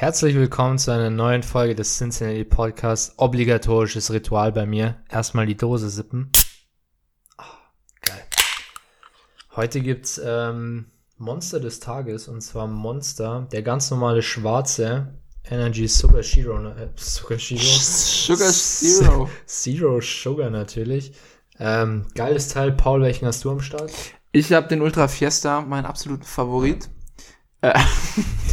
Herzlich willkommen zu einer neuen Folge des Cincinnati Podcasts. Obligatorisches Ritual bei mir. Erstmal die Dose sippen. Ah, geil. Heute gibt's ähm, Monster des Tages und zwar Monster, der ganz normale schwarze Energy Sugar Zero. Äh, Sugar Zero. Sugar Zero. Zero Sugar natürlich. Ähm, geiles Teil. Paul, welchen hast du am Start? Ich habe den Ultra Fiesta, mein absoluter Favorit. Äh,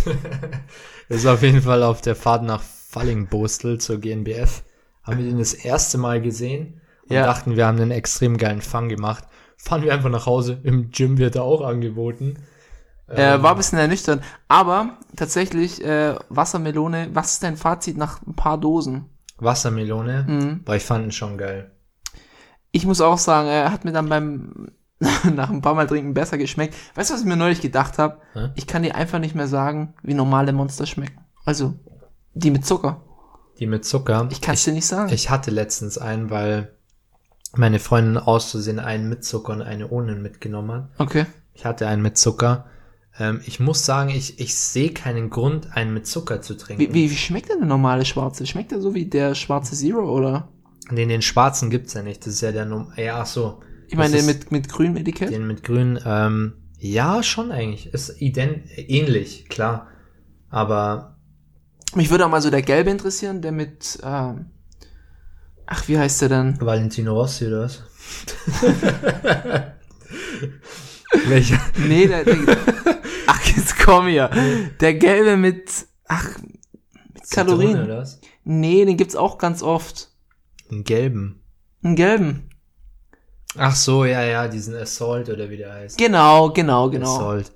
Das ist auf jeden Fall auf der Fahrt nach Fallingbostel zur GNBF. Haben wir den das erste Mal gesehen und Ja. dachten, wir haben einen extrem geilen Fang gemacht. Fahren wir einfach nach Hause. Im Gym wird er auch angeboten. äh, war ein bisschen ernüchternd. Aber tatsächlich, äh, Wassermelone, was ist dein Fazit nach ein paar Dosen? Wassermelone. Mhm. Weil ich fand ihn schon geil. Ich muss auch sagen, er hat mir dann beim nach ein paar Mal trinken besser geschmeckt. Weißt du, was ich mir neulich gedacht habe? Hä? Ich kann dir einfach nicht mehr sagen, wie normale Monster schmecken. Also, die mit Zucker. Die mit Zucker. Ich kann es dir nicht sagen. Ich hatte letztens einen, weil meine Freundin auszusehen einen mit Zucker und eine ohne mitgenommen hat. okay. Ich hatte einen mit Zucker. Ähm, ich muss sagen, ich, ich sehe keinen Grund, einen mit Zucker zu trinken. Wie, wie, wie schmeckt denn der normale schwarze? Schmeckt der so wie der schwarze Zero oder? Den, den schwarzen gibt's ja nicht. Das ist ja der Num Ja, ach so. Ich meine, den mit, mit grünem Etikett? Den mit grün, ähm, ja, schon eigentlich. Ist ident ähnlich, klar. Aber Mich würde auch mal so der gelbe interessieren, der mit, ähm, ach, wie heißt der denn? Valentino Rossi oder was? Welcher? Nee, der, der ach, jetzt komm hier. Der gelbe mit, ach, mit Zitrone Kalorien. oder was? Nee, den gibt's auch ganz oft. Einen gelben. Einen gelben. Ach so, ja, ja, diesen Assault oder wie der heißt. Genau, genau, genau. Assault.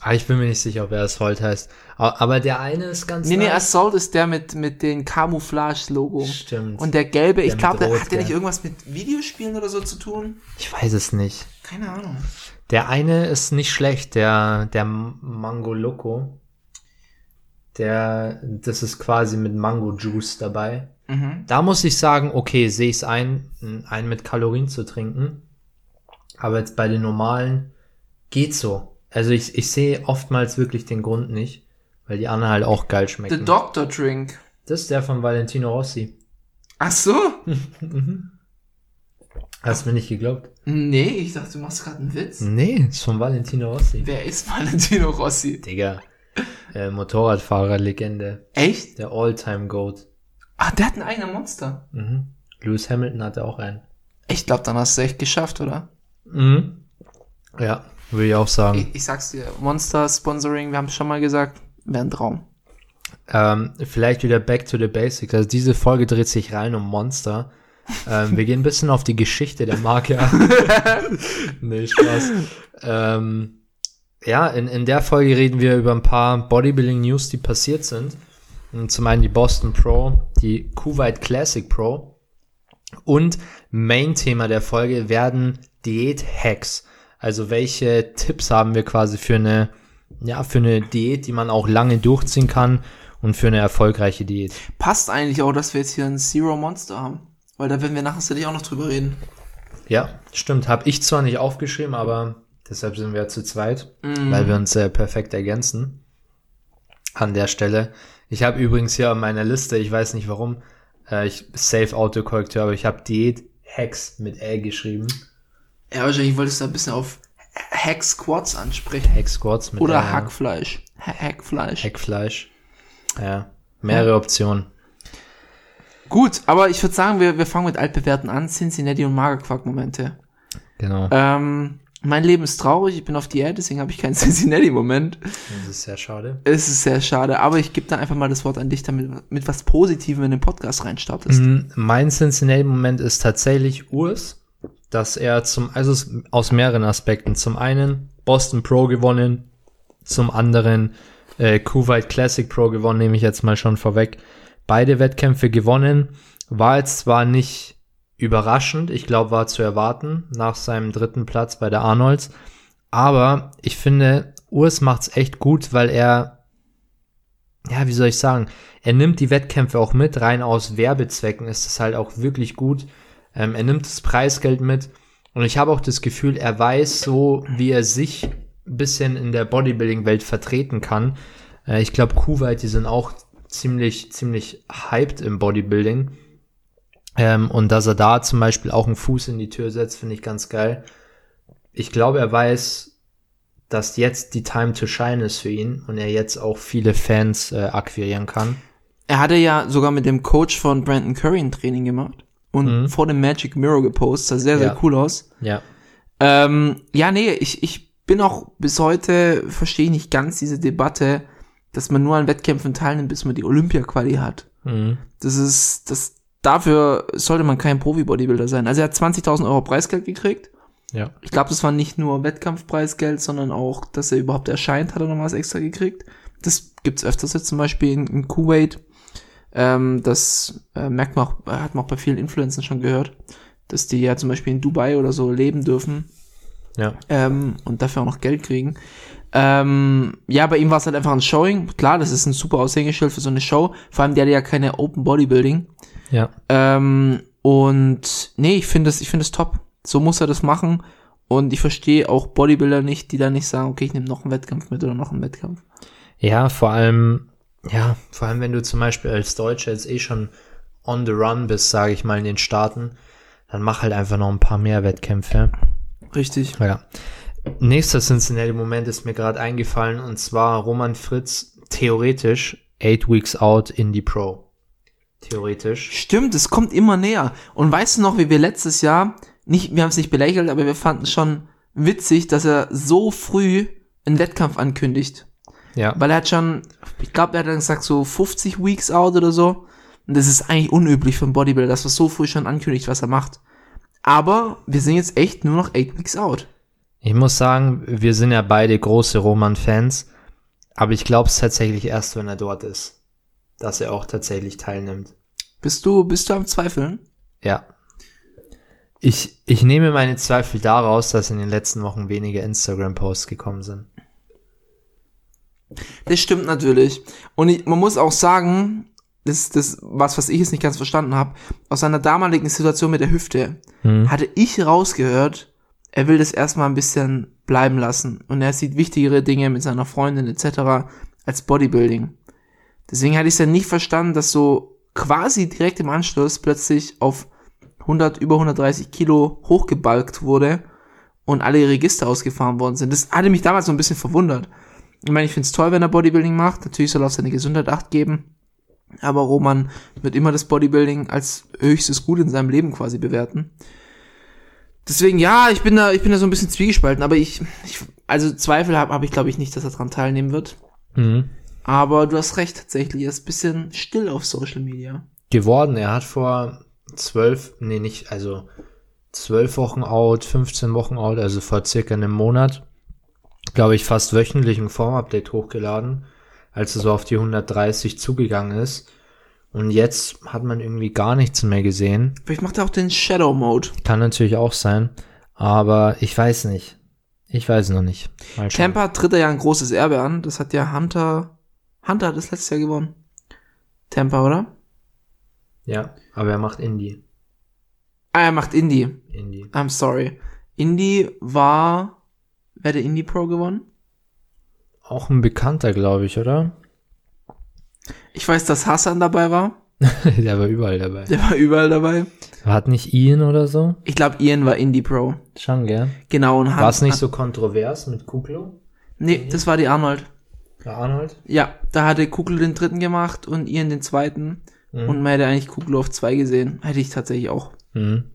Ah, ich bin mir nicht sicher, ob er Assault heißt. Aber der eine ist ganz Nee, nee, nice. Assault ist der mit, mit den Camouflage-Logo. Stimmt. Und der gelbe, ich Der glaube, der Rot, hat der nicht irgendwas mit Videospielen oder so zu tun? ich weiß es nicht. Keine Ahnung. Der eine ist nicht schlecht, der, der Mango Loco. Der, das ist quasi mit Mango Juice dabei. Mhm. Da muss ich sagen, okay, sehe ich es ein, einen mit Kalorien zu trinken. Aber jetzt bei den normalen geht so. Also ich, ich sehe oftmals wirklich den Grund nicht, weil die anderen halt auch geil The schmecken. Doctor Drink. das ist der von Valentino Rossi. Ach so? Hast du mir nicht geglaubt? Nee, ich dachte, du machst gerade einen Witz. Nee, ist von Valentino Rossi. Wer ist Valentino Rossi? Digga. Äh, Motorradfahrer-Legende. Echt? Der All-Time-Goat. Ach, der hat einen eigenen Monster. Mhm. Lewis Hamilton hatte auch einen. Ich glaube, dann hast du echt geschafft, oder? Mhm. Ja, würde ich auch sagen. Ich, ich sag's dir, Monster Sponsoring, wir haben es schon mal gesagt, wäre ein Traum. Ähm, vielleicht wieder back to the basics. Also diese Folge dreht sich rein um Monster. Ähm, wir gehen ein bisschen auf die Geschichte der Marke an. nee, Spaß. Ähm, ja, in, in der Folge reden wir über ein paar Bodybuilding-News, die passiert sind. Und zum einen die Boston Pro, die Kuwait Classic Pro. Und Main-Thema der Folge werden Diät-Hacks. Also welche Tipps haben wir quasi für eine, ja, für eine Diät, die man auch lange durchziehen kann und für eine erfolgreiche Diät. Passt eigentlich auch, dass wir jetzt hier ein Zero Monster haben. Weil da werden wir nachher sicherlich auch noch drüber reden. Ja, stimmt. Habe ich zwar nicht aufgeschrieben, aber deshalb sind wir zu zweit, weil wir uns äh, perfekt ergänzen. An der Stelle. Ich habe übrigens hier auf meiner Liste, ich weiß nicht warum, äh, ich Safe Autokorrektur, aber ich habe Diät Hacks mit Ä geschrieben. Ja, wahrscheinlich wolltest du ein bisschen auf Hack Squats ansprechen. Hack Squats mit Oder Ä. Hackfleisch. Ha- Hackfleisch. Hackfleisch. Ja, mehrere Optionen. Gut, aber ich würde sagen, wir, wir fangen mit altbewährten an. Cincinnati und Magerquark-Momente. Genau. Ähm, mein Leben ist traurig, ich bin auf Diät, deswegen habe ich keinen Cincinnati-Moment. Das ist sehr schade. Es ist sehr schade, aber ich gebe dann einfach mal das Wort an dich, damit mit was Positivem in den Podcast reinstartest. Mm, Mein Cincinnati-Moment ist tatsächlich Urs, dass er zum, also aus mehreren Aspekten. Zum einen Boston Pro gewonnen, zum anderen äh, Kuwait Classic Pro gewonnen, nehme ich jetzt mal schon vorweg. beide Wettkämpfe gewonnen. War jetzt zwar nicht überraschend, ich glaube, war zu erwarten nach seinem dritten Platz bei der Arnolds. Aber ich finde, Urs macht's echt gut, weil er, ja, wie soll ich sagen, er nimmt die Wettkämpfe auch mit, rein aus Werbezwecken ist es halt auch wirklich gut. Ähm, er nimmt das Preisgeld mit und ich habe auch das Gefühl, er weiß so, wie er sich ein bisschen in der Bodybuilding-Welt vertreten kann. Äh, ich glaube, Kuwait, die sind auch ziemlich, ziemlich hyped im Bodybuilding. Ähm, und dass er da zum Beispiel auch einen Fuß in die Tür setzt, finde ich ganz geil. Ich glaube, er weiß, dass jetzt die Time to shine ist für ihn und er jetzt auch viele Fans äh, akquirieren kann. Er hatte ja sogar mit dem Coach von Brandon Curry ein Training gemacht und vor dem Magic Mirror gepostet. Sah sehr, sehr Ja. cool aus. Ja. Ähm, ja, nee, ich, ich bin auch bis heute, verstehe ich nicht ganz diese Debatte, dass man nur an Wettkämpfen teilnimmt, bis man die Olympia-Quali hat. Mhm. Das ist, das, dafür sollte man kein Profi-Bodybuilder sein. Also er hat 20.000 Euro Preisgeld gekriegt. Ja. Ich glaube, das war nicht nur Wettkampfpreisgeld, sondern auch, dass er überhaupt erscheint, hat er noch was extra gekriegt. Das gibt's öfters jetzt zum Beispiel in, in Kuwait. Ähm, das äh, merkt man auch, hat man auch bei vielen Influencern schon gehört, dass die ja zum Beispiel in Dubai oder so leben dürfen Ja. ähm, und dafür auch noch Geld kriegen. Ähm, ja, bei ihm war es halt einfach ein Showing. Klar, das ist ein super Aushängeschild für so eine Show. Vor allem, der hatte ja keine Open Bodybuilding. Ja. Ähm, und nee, ich finde es, ich finde es top. So muss er das machen. Und ich verstehe auch Bodybuilder nicht, die dann nicht sagen, okay, ich nehme noch einen Wettkampf mit oder noch einen Wettkampf. Ja, vor allem, ja, vor allem, wenn du zum Beispiel als Deutscher jetzt eh schon on the run bist, sage ich mal, in den Staaten, dann mach halt einfach noch ein paar mehr Wettkämpfe. Richtig. Ja. Nächster Cincinnati-Moment ist mir gerade eingefallen und zwar Roman Fritz theoretisch eight weeks out in die Pro. Theoretisch. Stimmt, es kommt immer näher. Und weißt du noch, wie wir letztes Jahr, nicht, wir haben es nicht belächelt, aber wir fanden es schon witzig, dass er so früh einen Wettkampf ankündigt. Ja. Weil er hat schon, ich glaube, er hat dann gesagt, so 50 Weeks out oder so. Und das ist eigentlich unüblich für einen Bodybuilder, dass er so früh schon ankündigt, was er macht. Aber wir sind jetzt echt nur noch 8 Weeks out. Ich muss sagen, wir sind ja beide große Roman-Fans, aber ich glaube es tatsächlich erst, wenn er dort ist, dass er auch tatsächlich teilnimmt. Bist du, bist du am Zweifeln? Ja. Ich, ich nehme meine Zweifel daraus, dass in den letzten Wochen weniger Instagram-Posts gekommen sind. Das stimmt natürlich. Und ich, man muss auch sagen, das, das, was, was ich jetzt nicht ganz verstanden habe, aus seiner damaligen Situation mit der Hüfte, hatte ich rausgehört, er will das erstmal ein bisschen bleiben lassen. Und er sieht wichtigere Dinge mit seiner Freundin etc. als Bodybuilding. Deswegen hatte ich es ja nicht verstanden, dass so quasi direkt im Anschluss plötzlich auf 100, über 130 Kilo hochgebalgt wurde und alle Register ausgefahren worden sind. Das hatte mich damals so ein bisschen verwundert. Ich meine, ich finde es toll, wenn er Bodybuilding macht. Natürlich soll er auf seine Gesundheit acht geben. Aber Roman wird immer das Bodybuilding als höchstes Gut in seinem Leben quasi bewerten. Deswegen, ja, ich bin da, ich bin da so ein bisschen zwiegespalten, aber ich, ich also Zweifel habe hab ich glaube ich nicht, dass er dran teilnehmen wird. Mhm. Aber du hast recht, tatsächlich, er ist ein bisschen still auf Social Media. Geworden, er hat vor zwölf, nee, nicht, also zwölf Wochen out, 15 Wochen out, also vor circa einem Monat, glaube ich, fast wöchentlich ein Formupdate hochgeladen, als er so auf die 130 zugegangen ist. Und jetzt hat man irgendwie gar nichts mehr gesehen. Vielleicht macht er auch den Shadow Mode. Kann natürlich auch sein. Aber ich weiß nicht. Ich weiß noch nicht. Tampa tritt er ja ein großes Erbe an. Das hat ja Hunter, Hunter hat das letztes Jahr gewonnen. Tampa, oder? Ja, aber er macht Indie. Ah, er macht Indie. Indie. I'm sorry. Indie war, wer hat der Indie Pro gewonnen? Auch ein Bekannter, glaube ich, oder? Ich weiß, dass Hassan dabei war. Der war überall dabei. Der war überall dabei. Hat nicht Ian oder so? Ich glaube, Ian war Indie Pro. Schon, gell? Genau. Und War es nicht so kontrovers mit Kuklo? Nee, das war die Arnold. Der Arnold? Ja, da hatte Kugel den dritten gemacht und Ian den zweiten. Mhm. Und man hätte eigentlich Kugel auf zwei gesehen. Hätte ich tatsächlich auch. Mhm.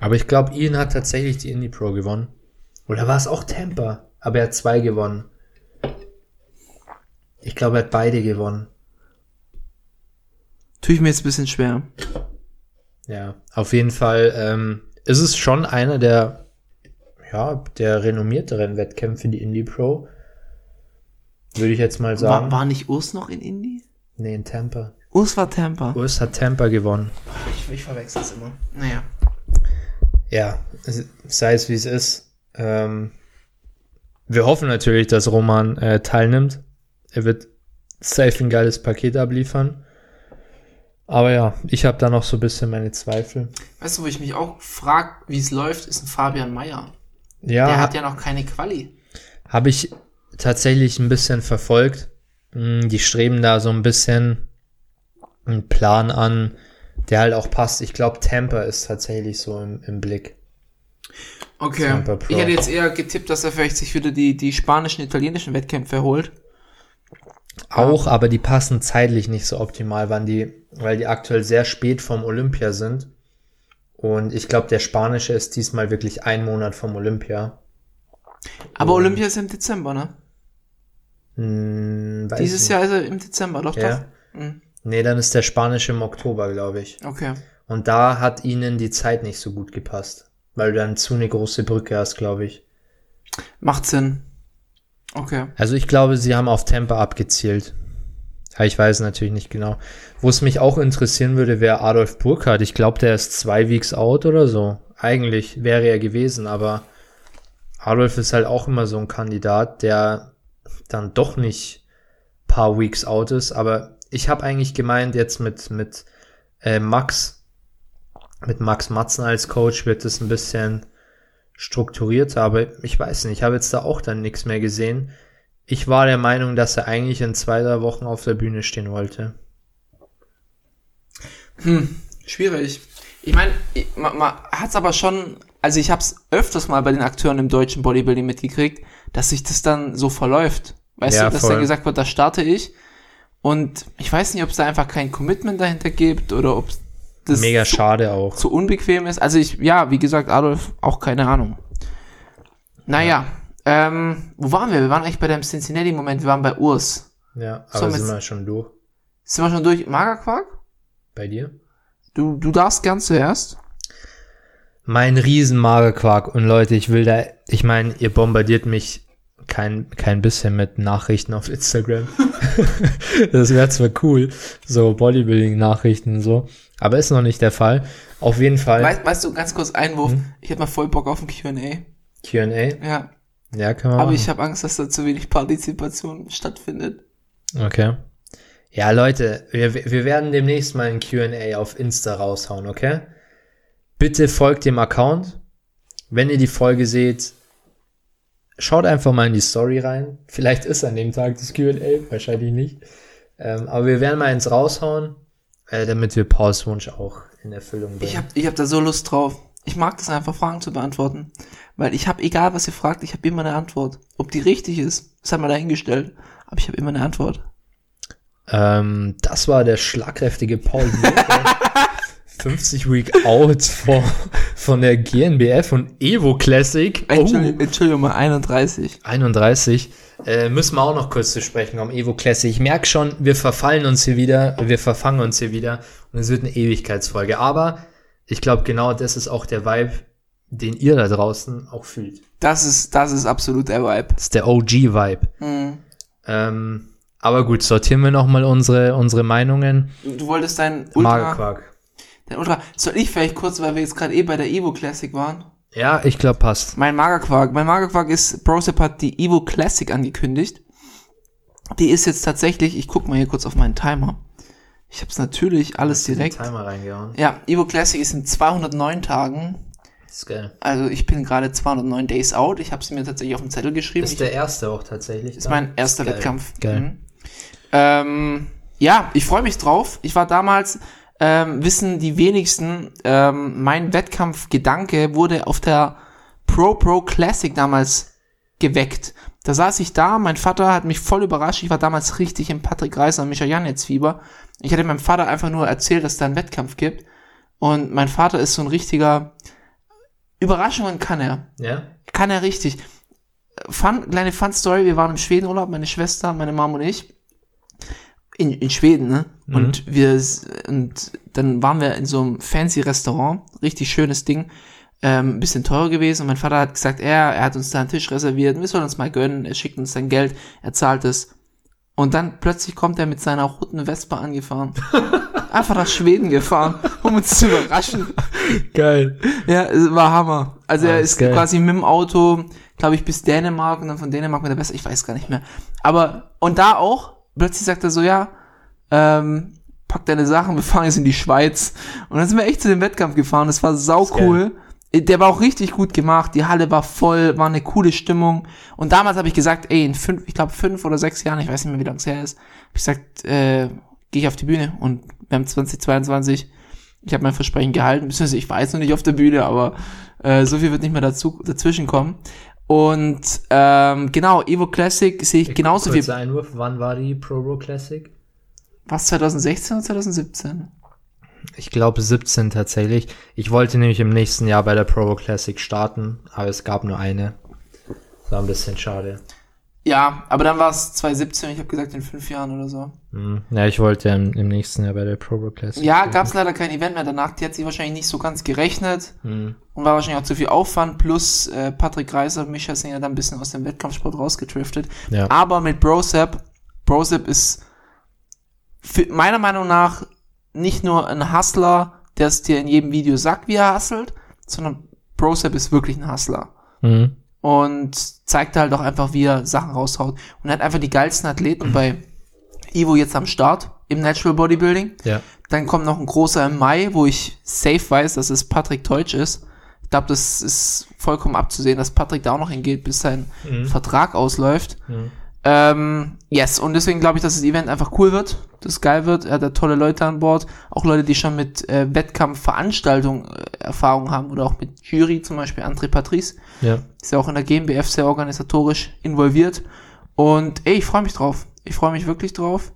Aber ich glaube, Ian hat tatsächlich die Indie Pro gewonnen. Oder war es auch Tampa? Aber er hat zwei gewonnen. Ich glaube, er hat beide gewonnen. Tue ich mir jetzt ein bisschen schwer. Ja, auf jeden Fall ähm, ist es schon einer der, ja, der renommierteren Wettkämpfe, die Indie Pro. Würde ich jetzt mal sagen. War, war nicht Urs noch in Indie? nee, in Tampa. Urs war Tampa. Urs hat Tampa gewonnen. Ich, ich verwechsel es immer. Naja. Ja, sei es wie es ist. Ähm, wir hoffen natürlich, dass Roman äh, teilnimmt. Er wird safe ein geiles Paket abliefern. Aber ja, ich habe da noch so ein bisschen meine Zweifel. Weißt du, wo ich mich auch frage, wie es läuft, ist ein Fabian Meyer. Ja, Der hat ja noch keine Quali. habe ich tatsächlich ein bisschen verfolgt. Mm, Die streben da so ein bisschen einen Plan an, der halt auch passt. Ich glaube, Tampa ist tatsächlich so im, im Blick. Okay. Ich hätte jetzt eher getippt, dass er vielleicht sich wieder die, die spanischen, italienischen Wettkämpfe holt. Auch, aber die passen zeitlich nicht so optimal, wann die, weil die aktuell sehr spät vom Olympia sind. Und ich glaube, der spanische ist diesmal wirklich ein Monat vom Olympia. Aber Olympia ist im Dezember, ne? Hm, Dieses. Jahr ist er im Dezember, doch, Ja. doch. Mhm. Nee, dann ist der spanische im Oktober, glaube ich. Okay. Und da hat ihnen die Zeit nicht so gut gepasst. Weil du dann zu eine große Brücke hast, glaube ich. Macht Sinn. Okay. Also ich glaube, sie haben auf Tempo abgezielt. Ja, ich weiß natürlich nicht genau. Wo es mich auch interessieren würde, wäre Adolf Burkhardt. Ich glaube, der ist zwei Weeks out oder so. Eigentlich wäre er gewesen, aber Adolf ist halt auch immer so ein Kandidat, der dann doch nicht paar Weeks out ist. Aber ich habe eigentlich gemeint, jetzt mit, mit äh, Max, mit Max Matzen als Coach wird es ein bisschen strukturierter, aber ich weiß nicht, ich habe jetzt da auch dann nichts mehr gesehen. Ich war der Meinung, dass er eigentlich in zwei, drei Wochen auf der Bühne stehen wollte. Schwierig. Ich meine, man, man hat's aber schon, also ich hab's öfters mal bei den Akteuren im deutschen Bodybuilding mitgekriegt, dass sich das dann so verläuft. Weißt Ja, du, dass voll. dann gesagt wird, da starte ich. Und ich weiß nicht, ob es da einfach kein Commitment dahinter gibt oder ob das Mega zu, schade auch. zu unbequem ist. Also ich, ja, wie gesagt, Adolf, auch keine Ahnung. Naja, ähm, wo waren wir? Wir waren eigentlich bei dem Cincinnati-Moment, wir waren bei Urs. Ja, So, aber mit- sind wir schon durch. Sind wir schon durch? Magerquark? Bei dir? Du, du darfst gern zuerst. Mein riesen Magerquark. Und Leute, ich will da, ich meine, ihr bombardiert mich kein, kein bisschen mit Nachrichten auf Instagram. das wäre zwar cool, so Bodybuilding-Nachrichten und so, aber ist noch nicht der Fall. Auf jeden Fall Weißt, weißt du, ganz kurz Einwurf, Mhm. ich hätte mal voll Bock auf ein Q&A. Q&A. Ja, Ja, können wir aber machen. ich habe Angst, dass da zu wenig Partizipation stattfindet. Okay. Ja, Leute, wir, wir werden demnächst mal ein Q&A auf Insta raushauen, okay? Bitte folgt dem Account. Wenn ihr die Folge seht, schaut einfach mal in die Story rein. Vielleicht ist an dem Tag das Q&A, wahrscheinlich nicht. Ähm, aber wir werden mal eins raushauen, äh, damit wir Pauls Wunsch auch in Erfüllung bringen. Ich habe ich hab da so Lust drauf. Ich mag das einfach, Fragen zu beantworten. Weil ich habe, egal was ihr fragt, ich habe immer eine Antwort. Ob die richtig ist, das haben wir dahingestellt. Aber ich habe immer eine Antwort. Ähm, das war der schlagkräftige Paul. 50 Week Out vor, von der GNBF und Evo Classic. Entschuldigung, Entschuldigung mal, 31. 31. Äh, müssen wir auch noch kurz zu sprechen um Evo Classic. Ich merke schon, wir verfallen uns hier wieder, wir verfangen uns hier wieder und es wird eine Ewigkeitsfolge. Aber ich glaube, genau das ist auch der Vibe, den ihr da draußen auch fühlt. Das ist, das ist absolut der Vibe. Das ist der OG-Vibe. Mhm. Ähm, aber gut, sortieren wir nochmal unsere, unsere Meinungen. Du, du wolltest dein Ultra, Dein Ultra, soll ich vielleicht kurz, weil wir jetzt gerade eh bei der Evo Classic waren? Ja, ich glaube, passt. Mein Magerquark. Mein Magerquark ist, Brosep hat die Evo Classic angekündigt. Die ist jetzt tatsächlich, ich guck mal hier kurz auf meinen Timer. Ich hab's natürlich alles direkt. Timer reingehauen. Ja, Evo Classic ist in 209 Tagen. Das ist geil. Also ich bin gerade 209 Days out. Ich habe sie mir tatsächlich auf den Zettel geschrieben. Das ist der erste auch tatsächlich. ist mein erster geil. Wettkampf. Geil. Mhm. Ähm, ja, ich freue mich drauf. Ich war damals, ähm, wissen die wenigsten, ähm, mein Wettkampfgedanke wurde auf der Pro Pro Classic damals geweckt. Da saß ich da, mein Vater hat mich voll überrascht. Ich war damals richtig im Patrick Reiser und Micha Janetz Fieber. Ich hatte meinem Vater einfach nur erzählt, dass es da einen Wettkampf gibt. Und mein Vater ist so ein richtiger Überraschungen kann er. Ja? Kann er richtig. Fun, kleine Fun-Story, wir waren im Schwedenurlaub, meine Schwester, meine Mom und ich. In, in Schweden, ne? Mhm. Und wir, und dann waren wir in so einem fancy Restaurant, richtig schönes Ding, ähm, ein bisschen teurer gewesen. Und mein Vater hat gesagt, er, er hat uns da einen Tisch reserviert, wir sollen uns mal gönnen, er schickt uns sein Geld, er zahlt es. Und dann plötzlich kommt er mit seiner roten Vespa angefahren. Einfach nach Schweden gefahren, um uns zu überraschen. Geil. Ja, es war Hammer. Also er Ah, ist ist geil. quasi mit dem Auto, glaube ich, bis Dänemark und dann von Dänemark mit der Vespa, ich weiß gar nicht mehr. Aber, und da auch, plötzlich sagt er so, ja, ähm, pack deine Sachen, wir fahren jetzt in die Schweiz. Und dann sind wir echt zu dem Wettkampf gefahren, das war sau cool. Der war auch richtig gut gemacht, die Halle war voll, war eine coole Stimmung. Und damals habe ich gesagt, ey, in fünf, ich glaube fünf oder sechs Jahren, ich weiß nicht mehr, wie lange es her ist, habe ich gesagt, äh, gehe ich auf die Bühne. Und wir haben 2022, ich habe mein Versprechen gehalten, beziehungsweise ich jetzt noch nicht auf der Bühne, aber äh, so viel wird nicht mehr dazu, dazwischen kommen. Und ähm, genau, Evo Classic sehe ich genauso viel. Einwurf, wann war die Pro Bowl Classic? Was, 2016 oder 2017? Ich glaube 17 tatsächlich. Ich wollte nämlich im nächsten Jahr bei der Pro Bowl Classic starten, aber es gab nur eine. Das war ein bisschen schade. Ja, aber dann war es 2017, ich habe gesagt in fünf Jahren oder so. Hm. Ja, ich wollte im, im nächsten Jahr bei der Pro Bowl Classic. Ja, gab es leider kein Event mehr danach. Die hat sich wahrscheinlich nicht so ganz gerechnet Hm. und war wahrscheinlich auch zu viel Aufwand. Plus äh, Patrick Reiser und Micha sind ja dann ein bisschen aus dem Wettkampfsport rausgetriftet. Ja. Aber mit Brosep, Brosep ist für, meiner Meinung nach nicht nur ein Hustler, der es dir in jedem Video sagt, wie er hustelt, sondern Brosep ist wirklich ein Hustler. Hm. Und zeigt halt auch einfach, wie er Sachen raushaut. Und er hat einfach die geilsten Athleten bei Ivo jetzt am Start im Natural Bodybuilding. Ja. Dann kommt noch ein großer im Mai, wo ich safe weiß, dass es Patrick Teutsch ist. Ich glaube, das ist vollkommen abzusehen, dass Patrick da auch noch hingeht, bis sein Vertrag ausläuft. Ähm, yes, und deswegen glaube ich, dass das Event einfach cool wird, dass es geil wird. Er hat da tolle Leute an Bord, auch Leute, die schon mit äh, Wettkampfveranstaltungen äh, Erfahrung haben oder auch mit Jury, zum Beispiel André Patrice. Ja. Ist ja auch in der GmbF sehr organisatorisch involviert. Und ey, ich freue mich drauf. Ich freue mich wirklich drauf.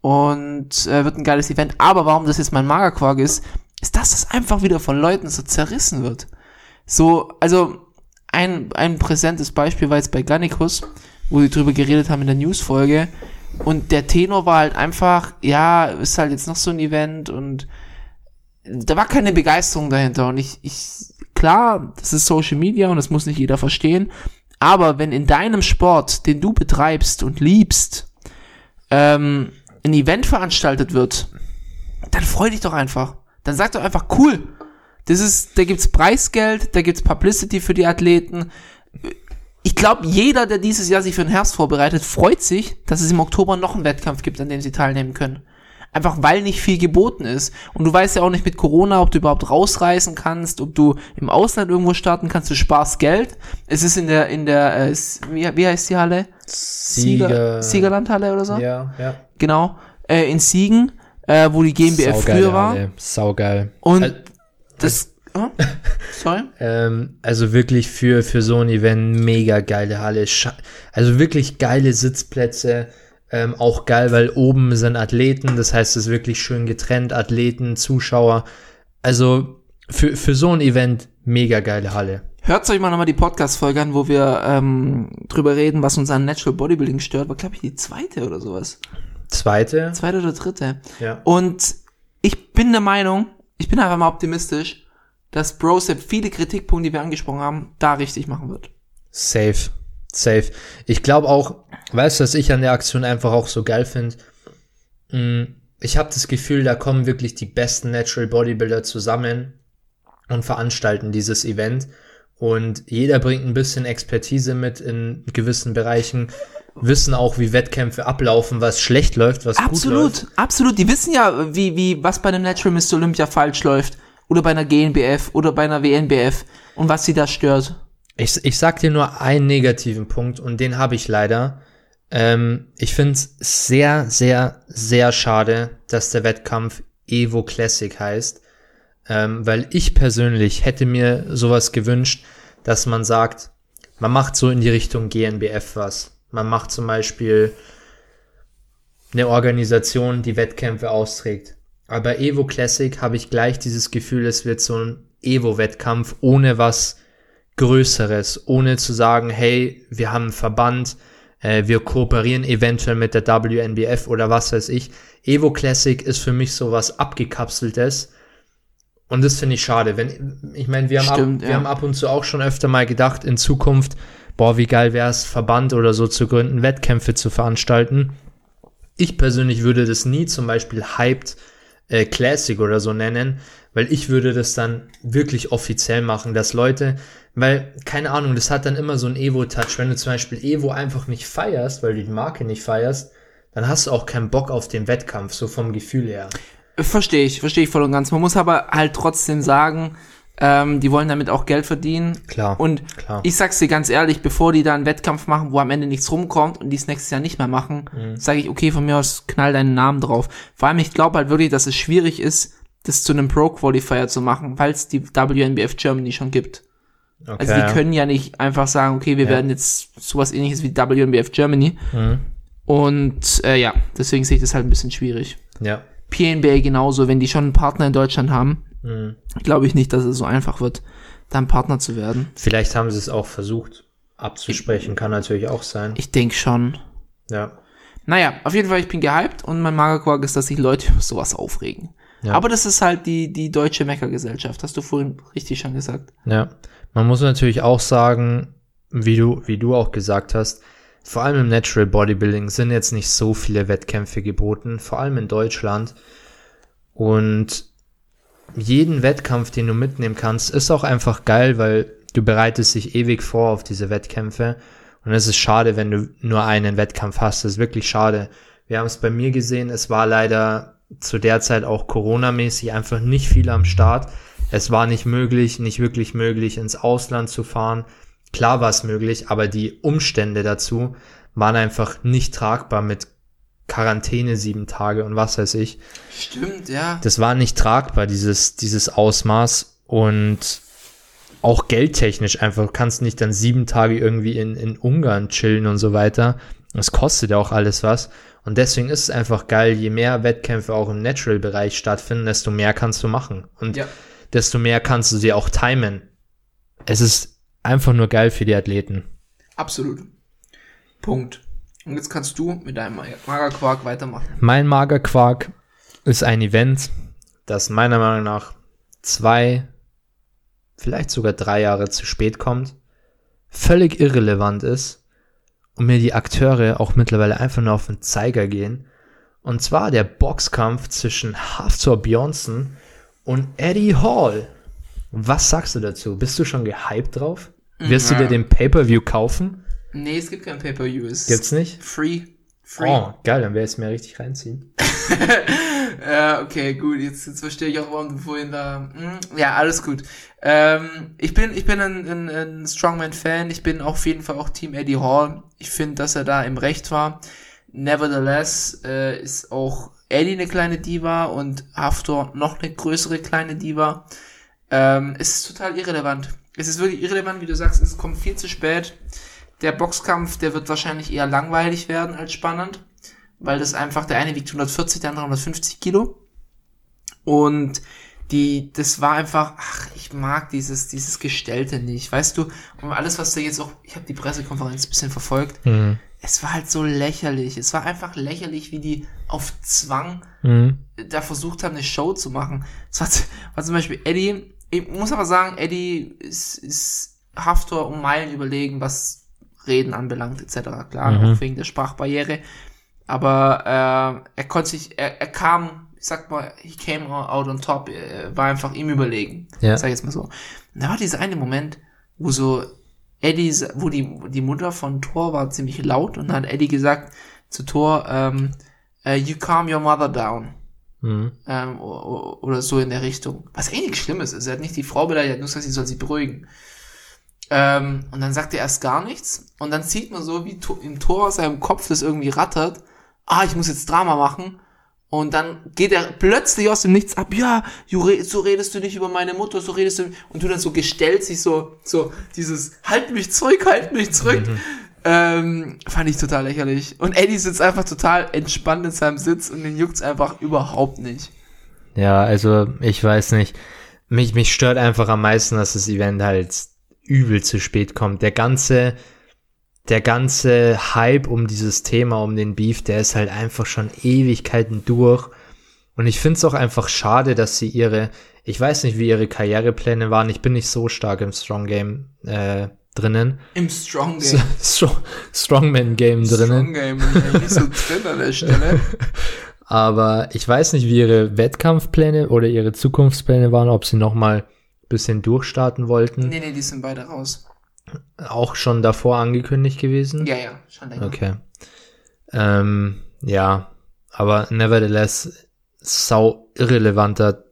Und äh, wird ein geiles Event. Aber warum das jetzt mein Magerquark ist, ist, dass das einfach wieder von Leuten so zerrissen wird. So, also ein, ein präsentes Beispiel war jetzt bei Gannikus, wo sie drüber geredet haben in der Newsfolge. Und der Tenor war halt einfach, ja, ist halt jetzt noch so ein Event und da war keine Begeisterung dahinter. Und ich, ich, klar, das ist Social Media und das muss nicht jeder verstehen. Aber wenn in deinem Sport, den du betreibst und liebst, ähm, ein Event veranstaltet wird, dann freu dich doch einfach. Dann sag doch einfach, cool. Das ist, da gibt's Preisgeld, da gibt's Publicity für die Athleten. Ich glaube, jeder, der dieses Jahr sich für den Herbst vorbereitet, freut sich, dass es im Oktober noch einen Wettkampf gibt, an dem sie teilnehmen können. Einfach weil nicht viel geboten ist. Und du weißt ja auch nicht mit Corona, ob du überhaupt rausreisen kannst, ob du im Ausland irgendwo starten kannst, du sparst Geld. Es ist in der, in der, äh, wie, wie heißt die Halle? Sieger- Siegerlandhalle oder so? Ja, ja. Genau. Äh, in Siegen, äh, wo die GmbF Saugeile früher war. Saugeil. Und Al- das, Hm? sorry? Ähm, also wirklich für, für so ein Event mega geile Halle. Also wirklich geile Sitzplätze. Ähm, auch geil, weil oben sind Athleten, das heißt, es ist wirklich schön getrennt, Athleten, Zuschauer. Also für, für so ein Event mega geile Halle. Hört euch mal nochmal die Podcast-Folge an, wo wir ähm, drüber reden, was uns an Natural Bodybuilding stört. War, glaube ich, die zweite oder sowas. Zweite. Zweite oder dritte. Ja. Und ich bin der Meinung, ich bin einfach mal optimistisch, dass Brosep viele Kritikpunkte, die wir angesprochen haben, da richtig machen wird. Safe. Safe. Ich glaube auch, weißt du, was ich an der Aktion einfach auch so geil finde? Ich habe das Gefühl, da kommen wirklich die besten Natural Bodybuilder zusammen und veranstalten dieses Event. Und jeder bringt ein bisschen Expertise mit in gewissen Bereichen, wissen auch, wie Wettkämpfe ablaufen, was schlecht läuft, was gut Absolut, läuft. absolut. Die wissen ja, wie, wie, was bei einem Natural Mr. Olympia falsch läuft. Oder bei einer GNBF oder bei einer WNBF und was sie da stört. Ich, ich sag dir nur einen negativen Punkt und den habe ich leider. Ähm, ich finde es sehr, sehr, sehr schade, dass der Wettkampf Evo Classic heißt, ähm, weil ich persönlich hätte mir sowas gewünscht, dass man sagt, man macht so in die Richtung GNBF was. Man macht zum Beispiel eine Organisation, die Wettkämpfe austrägt. Aber bei Evo Classic habe ich gleich dieses Gefühl, es wird so ein Evo-Wettkampf ohne was Größeres, ohne zu sagen, hey, wir haben einen Verband, äh, wir kooperieren eventuell mit der WNBF oder was weiß ich. Evo Classic ist für mich so was abgekapseltes. Und das finde ich schade. Wenn, ich meine, wir, haben Stimmt, ab, wir ja. haben ab und zu auch schon öfter mal gedacht, in Zukunft, boah, wie geil wäre es, Verband oder so zu gründen, Wettkämpfe zu veranstalten. ich persönlich würde das nie zum Beispiel Hyped äh, Classic oder so nennen, weil ich würde das dann wirklich offiziell machen, dass Leute, weil, keine Ahnung, das hat dann immer so einen Evo-Touch. Wenn du zum Beispiel Evo einfach nicht feierst, weil du die Marke nicht feierst, dann hast du auch keinen Bock auf den Wettkampf, so vom Gefühl her. Verstehe ich, verstehe ich voll und ganz. Man muss aber halt trotzdem sagen, ähm, die wollen damit auch Geld verdienen. Klar, Und klar. ich sag's dir ganz ehrlich, bevor die da einen Wettkampf machen, wo am Ende nichts rumkommt und die es nächstes Jahr nicht mehr machen, Mhm. sage ich, okay, von mir aus knall deinen Namen drauf. Vor allem, ich glaube halt wirklich, dass es schwierig ist, das zu einem Pro-Qualifier zu machen, weil es die WNBF Germany schon gibt. Okay. Also die können ja nicht einfach sagen, okay, wir Ja. werden jetzt sowas ähnliches wie WNBF Germany. Mhm. Und äh, ja, deswegen sehe ich das halt ein bisschen schwierig. Ja. PNBA genauso, wenn die schon einen Partner in Deutschland haben, Mhm. glaube ich nicht, dass es so einfach wird, da ein Partner zu werden. Vielleicht haben sie es auch versucht abzusprechen, kann natürlich auch sein. Ich denke schon. Ja. Naja, auf jeden Fall, ich bin gehypt und mein Magerquark ist, dass sich Leute über sowas aufregen. Ja. Aber das ist halt die, die deutsche Meckergesellschaft, hast du vorhin richtig schon gesagt. Ja, man muss natürlich auch sagen, wie du, wie du auch gesagt hast, vor allem im Natural Bodybuilding sind jetzt nicht so viele Wettkämpfe geboten, vor allem in Deutschland. Und jeden Wettkampf, den du mitnehmen kannst, ist auch einfach geil, weil du bereitest dich ewig vor auf diese Wettkämpfe. Und es ist schade, wenn du nur einen Wettkampf hast. Das ist wirklich schade. Wir haben es bei mir gesehen, es war leider zu der Zeit auch Corona-mäßig einfach nicht viel am Start. Es war nicht möglich, nicht wirklich möglich, ins Ausland zu fahren. Klar war es möglich, aber die Umstände dazu waren einfach nicht tragbar mit Quarantäne sieben Tage und was weiß ich. Stimmt, ja. Das war nicht tragbar, dieses, dieses Ausmaß und auch geldtechnisch einfach. Du kannst nicht dann sieben Tage irgendwie in, in Ungarn chillen und so weiter. Das kostet ja auch alles was. Und deswegen ist es einfach geil, je mehr Wettkämpfe auch im Natural-Bereich stattfinden, desto mehr kannst du machen. Und Ja. desto mehr kannst du sie auch timen. Es ist einfach nur geil für die Athleten. Absolut. Punkt. Und jetzt kannst du mit deinem Magerquark weitermachen. Mein Magerquark ist ein Event, das meiner Meinung nach zwei, vielleicht sogar drei Jahre zu spät kommt, völlig irrelevant ist und mir die Akteure auch mittlerweile einfach nur auf den Zeiger gehen. Und zwar der Boxkampf zwischen Haftor Bjornsson und Eddie Hall. Was sagst du dazu? Bist du schon gehypt drauf? Wirst du dir den Pay-Per-View kaufen? Nee, es gibt kein Pay-Per-View. Gibt's nicht? Free. Free. Oh, geil, dann werde ich es mir richtig reinziehen. Ja, okay, gut. Jetzt, jetzt verstehe ich auch, warum du vorhin da. Hm, ja, alles gut. Ähm, ich bin, ich bin ein, ein, ein Strongman-Fan. Ich bin auf jeden Fall auch Team Eddie Hall. Ich finde, dass er da im Recht war. Nevertheless äh, ist auch Eddie eine kleine Diva und Haftor noch eine größere kleine Diva. Ähm, es ist total irrelevant. Es ist wirklich irrelevant, wie du sagst, es kommt viel zu spät. Der Boxkampf, der wird wahrscheinlich eher langweilig werden als spannend, weil das einfach, der eine wiegt 140, der andere 150 Kilo. Und die, das war einfach, ach, ich mag dieses, dieses Gestellte nicht, weißt du? Und alles, was da jetzt auch, ich habe die Pressekonferenz ein bisschen verfolgt, Mhm. es war halt so lächerlich. Es war einfach lächerlich, wie die auf Zwang Mhm. da versucht haben, eine Show zu machen. Es war, war zum Beispiel Eddie, ich muss aber sagen, Eddie ist, ist Haftor um Meilen überlegen, was Reden anbelangt, etc. Klar, Mhm. auch wegen der Sprachbarriere. Aber äh, er konnte sich, er, er kam, ich sag mal, he came out on top, er war einfach ihm überlegen. Ja. Sag ich jetzt mal so. Und da war dieser eine Moment, wo so Eddie, wo die, die Mutter von Thor war ziemlich laut und dann hat Eddie gesagt zu Thor, ähm, äh, you calm your mother down Mhm. ähm, oder so in der Richtung. Was eigentlich Schlimmes ist. Er hat nicht die Frau beleidigt, nur gesagt, sie soll sich beruhigen. Ähm, und dann sagt er erst gar nichts. Und dann sieht man so, wie im Tor aus seinem Kopf das irgendwie rattert. Ah, ich muss jetzt Drama machen. Und dann geht er plötzlich aus dem Nichts ab. Ja, so redest du nicht über meine Mutter, so redest du. Und du dann so gestellt sich so, so dieses, halt mich zurück, halt mich zurück. Ähm, fand ich total lächerlich. Und Eddie sitzt einfach total entspannt in seinem Sitz und den juckt's einfach überhaupt nicht. Ja, also ich weiß nicht. Mich, mich stört einfach am meisten, dass das Event halt übel zu spät kommt. Der ganze, der ganze Hype um dieses Thema, um den Beef, der ist halt einfach schon Ewigkeiten durch. Und ich finde es auch einfach schade, dass sie ihre, ich weiß nicht, wie ihre Karrierepläne waren. Ich bin nicht so stark im Strong Game äh, drinnen. Im Strong Game. Strong, Strongman Game drinnen. Strong Game nicht so drin an der Stelle. Aber ich weiß nicht, wie ihre Wettkampfpläne oder ihre Zukunftspläne waren, ob sie noch mal ein bisschen durchstarten wollten. Nee, nee, die sind beide raus. Auch schon davor angekündigt gewesen. Ja, ja, schon länger. Okay. Ähm, ja, aber nevertheless, sau irrelevanter,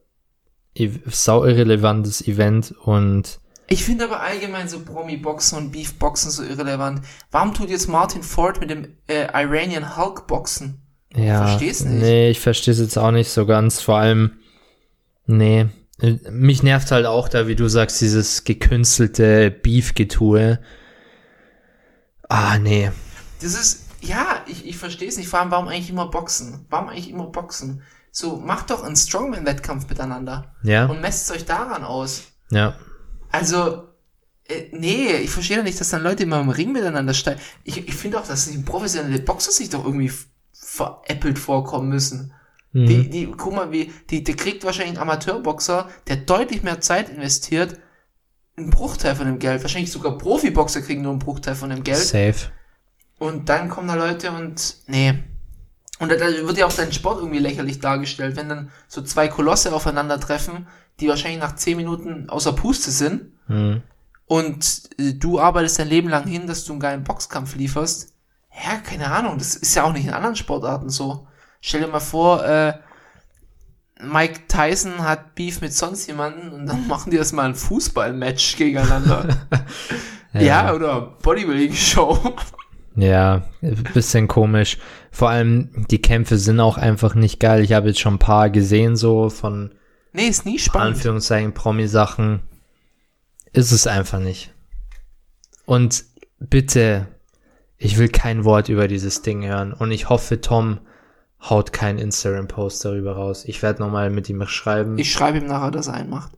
ev- sau irrelevantes Event und Ich finde aber allgemein so Promi-Boxen und Beef-Boxen so irrelevant. Warum tut jetzt Martin Ford mit dem äh, Iranian Hulk boxen? ja. Versteh's nicht. Nee, ich verstehe es jetzt auch nicht so ganz. Vor allem, nee. Mich nervt halt auch da, wie du sagst, dieses gekünstelte Beef-Getue. Ah, nee. Das ist, ja, ich, ich verstehe es nicht. Vor allem, warum eigentlich immer Boxen? Warum eigentlich immer Boxen? So, macht doch einen Strongman-Wettkampf miteinander. Ja, Und messt euch daran aus. ja. Also, äh, nee, ich verstehe doch nicht, dass dann Leute immer im Ring miteinander steigen. Ich, ich finde auch, dass die professionelle Boxer sich doch irgendwie veräppelt vorkommen müssen. Mhm. Die, die, guck mal, wie, die, der kriegt wahrscheinlich einen Amateurboxer, der deutlich mehr Zeit investiert, einen Bruchteil von dem Geld. Wahrscheinlich sogar Profiboxer kriegen nur einen Bruchteil von dem Geld. Safe. Und dann kommen da Leute und, nee. Und da, da wird ja auch dein Sport irgendwie lächerlich dargestellt, wenn dann so zwei Kolosse aufeinandertreffen, die wahrscheinlich nach zehn Minuten außer Puste sind. Mhm. Und äh, du arbeitest dein Leben lang hin, dass du einen geilen Boxkampf lieferst. Ja, keine Ahnung, das ist ja auch nicht in anderen Sportarten so. Stell dir mal vor, äh, Mike Tyson hat Beef mit sonst jemanden und dann machen die das mal ein Fußballmatch gegeneinander. ja. oder Bodybuilding-Show. Ja, bisschen komisch. Vor allem, die Kämpfe sind auch einfach nicht geil. Ich habe jetzt schon ein paar gesehen, so von nee, ist nie spannend. Anführungszeichen Promi-Sachen. Ist es einfach nicht. Und bitte, ich will kein Wort über dieses Ding hören. Und ich hoffe, Tom haut keinen Instagram-Post darüber raus. Ich werde nochmal mit ihm schreiben. Ich schreibe ihm nachher, dass er einen macht.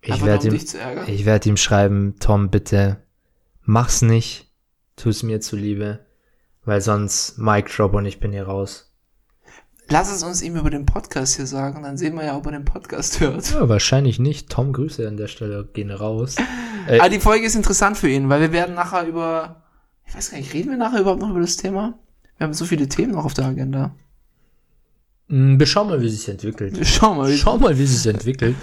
Ich werde um ihm, ich werde ihm schreiben, Tom, bitte, mach's nicht. Tu es mir zuliebe. Weil sonst Mic Drop und ich bin hier raus. Lass es uns ihm über den Podcast hier sagen, dann sehen wir ja, ob er den Podcast hört. Ja, wahrscheinlich nicht. Tom, Grüße an der Stelle gehen raus. Äh, Aber die Folge ist interessant für ihn, weil wir werden nachher über, ich weiß gar nicht, reden wir nachher überhaupt noch über das Thema? Wir haben so viele Themen noch auf der Agenda. Mh, wir schauen mal, wie sich entwickelt. Schau mal. Schau mal, wie sich entwickelt.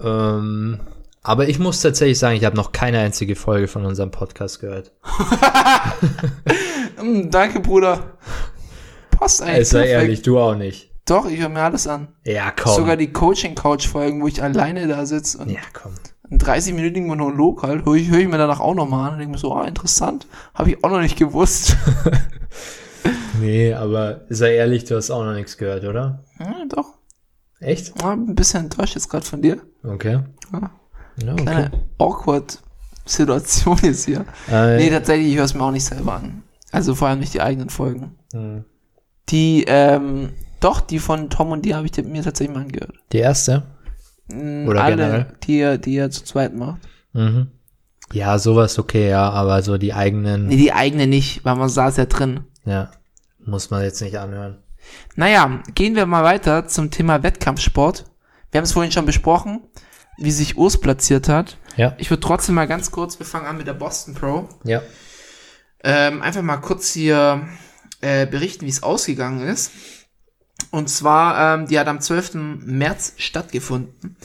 Ähm, aber ich muss tatsächlich sagen, ich habe noch keine einzige Folge von unserem Podcast gehört. Mm, danke, Bruder. Passt eigentlich. Ey, sei ehrlich, du auch nicht. Doch, ich höre mir alles an. Ja, komm. Sogar die Coaching-Couch-Folgen, wo ich alleine da sitze und ja, komm. einen 30-minütigen Monolog halt, höre ich, hör ich mir danach auch nochmal an und denke mir so, ah, interessant. Habe ich auch noch nicht gewusst. Nee, aber sei ehrlich, du hast auch noch nichts gehört, oder? ja, doch. Echt? Ja, ein bisschen enttäuscht jetzt gerade von dir. Okay. Ja. Ja, okay. Kleine awkward Situation ist hier. Äh, Nee, tatsächlich, ich höre es mir auch nicht selber an. Also vor allem nicht die eigenen Folgen. hm. Die, ähm, doch, die von Tom und die habe ich mir tatsächlich mal angehört. die erste? Mm, Oder Alle, generell? die er, die er zu zweit macht. Mhm. Ja, sowas okay, ja, aber so die eigenen, Nee, die eigene nicht, weil man saß ja drin. ja, muss man jetzt nicht anhören. Naja, gehen wir mal weiter zum Thema Wettkampfsport. Wir haben es vorhin schon besprochen, wie sich Urs platziert hat. Ja, Ich würde trotzdem mal ganz kurz, wir fangen an mit der Boston Pro. ja. ähm, einfach mal kurz hier äh, berichten, wie es ausgegangen ist. Und zwar, ähm, die hat am 12. März stattgefunden.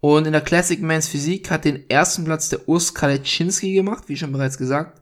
Und in der Classic Men's Physik hat den ersten Platz der Urs Kaleczynski gemacht, wie schon bereits gesagt.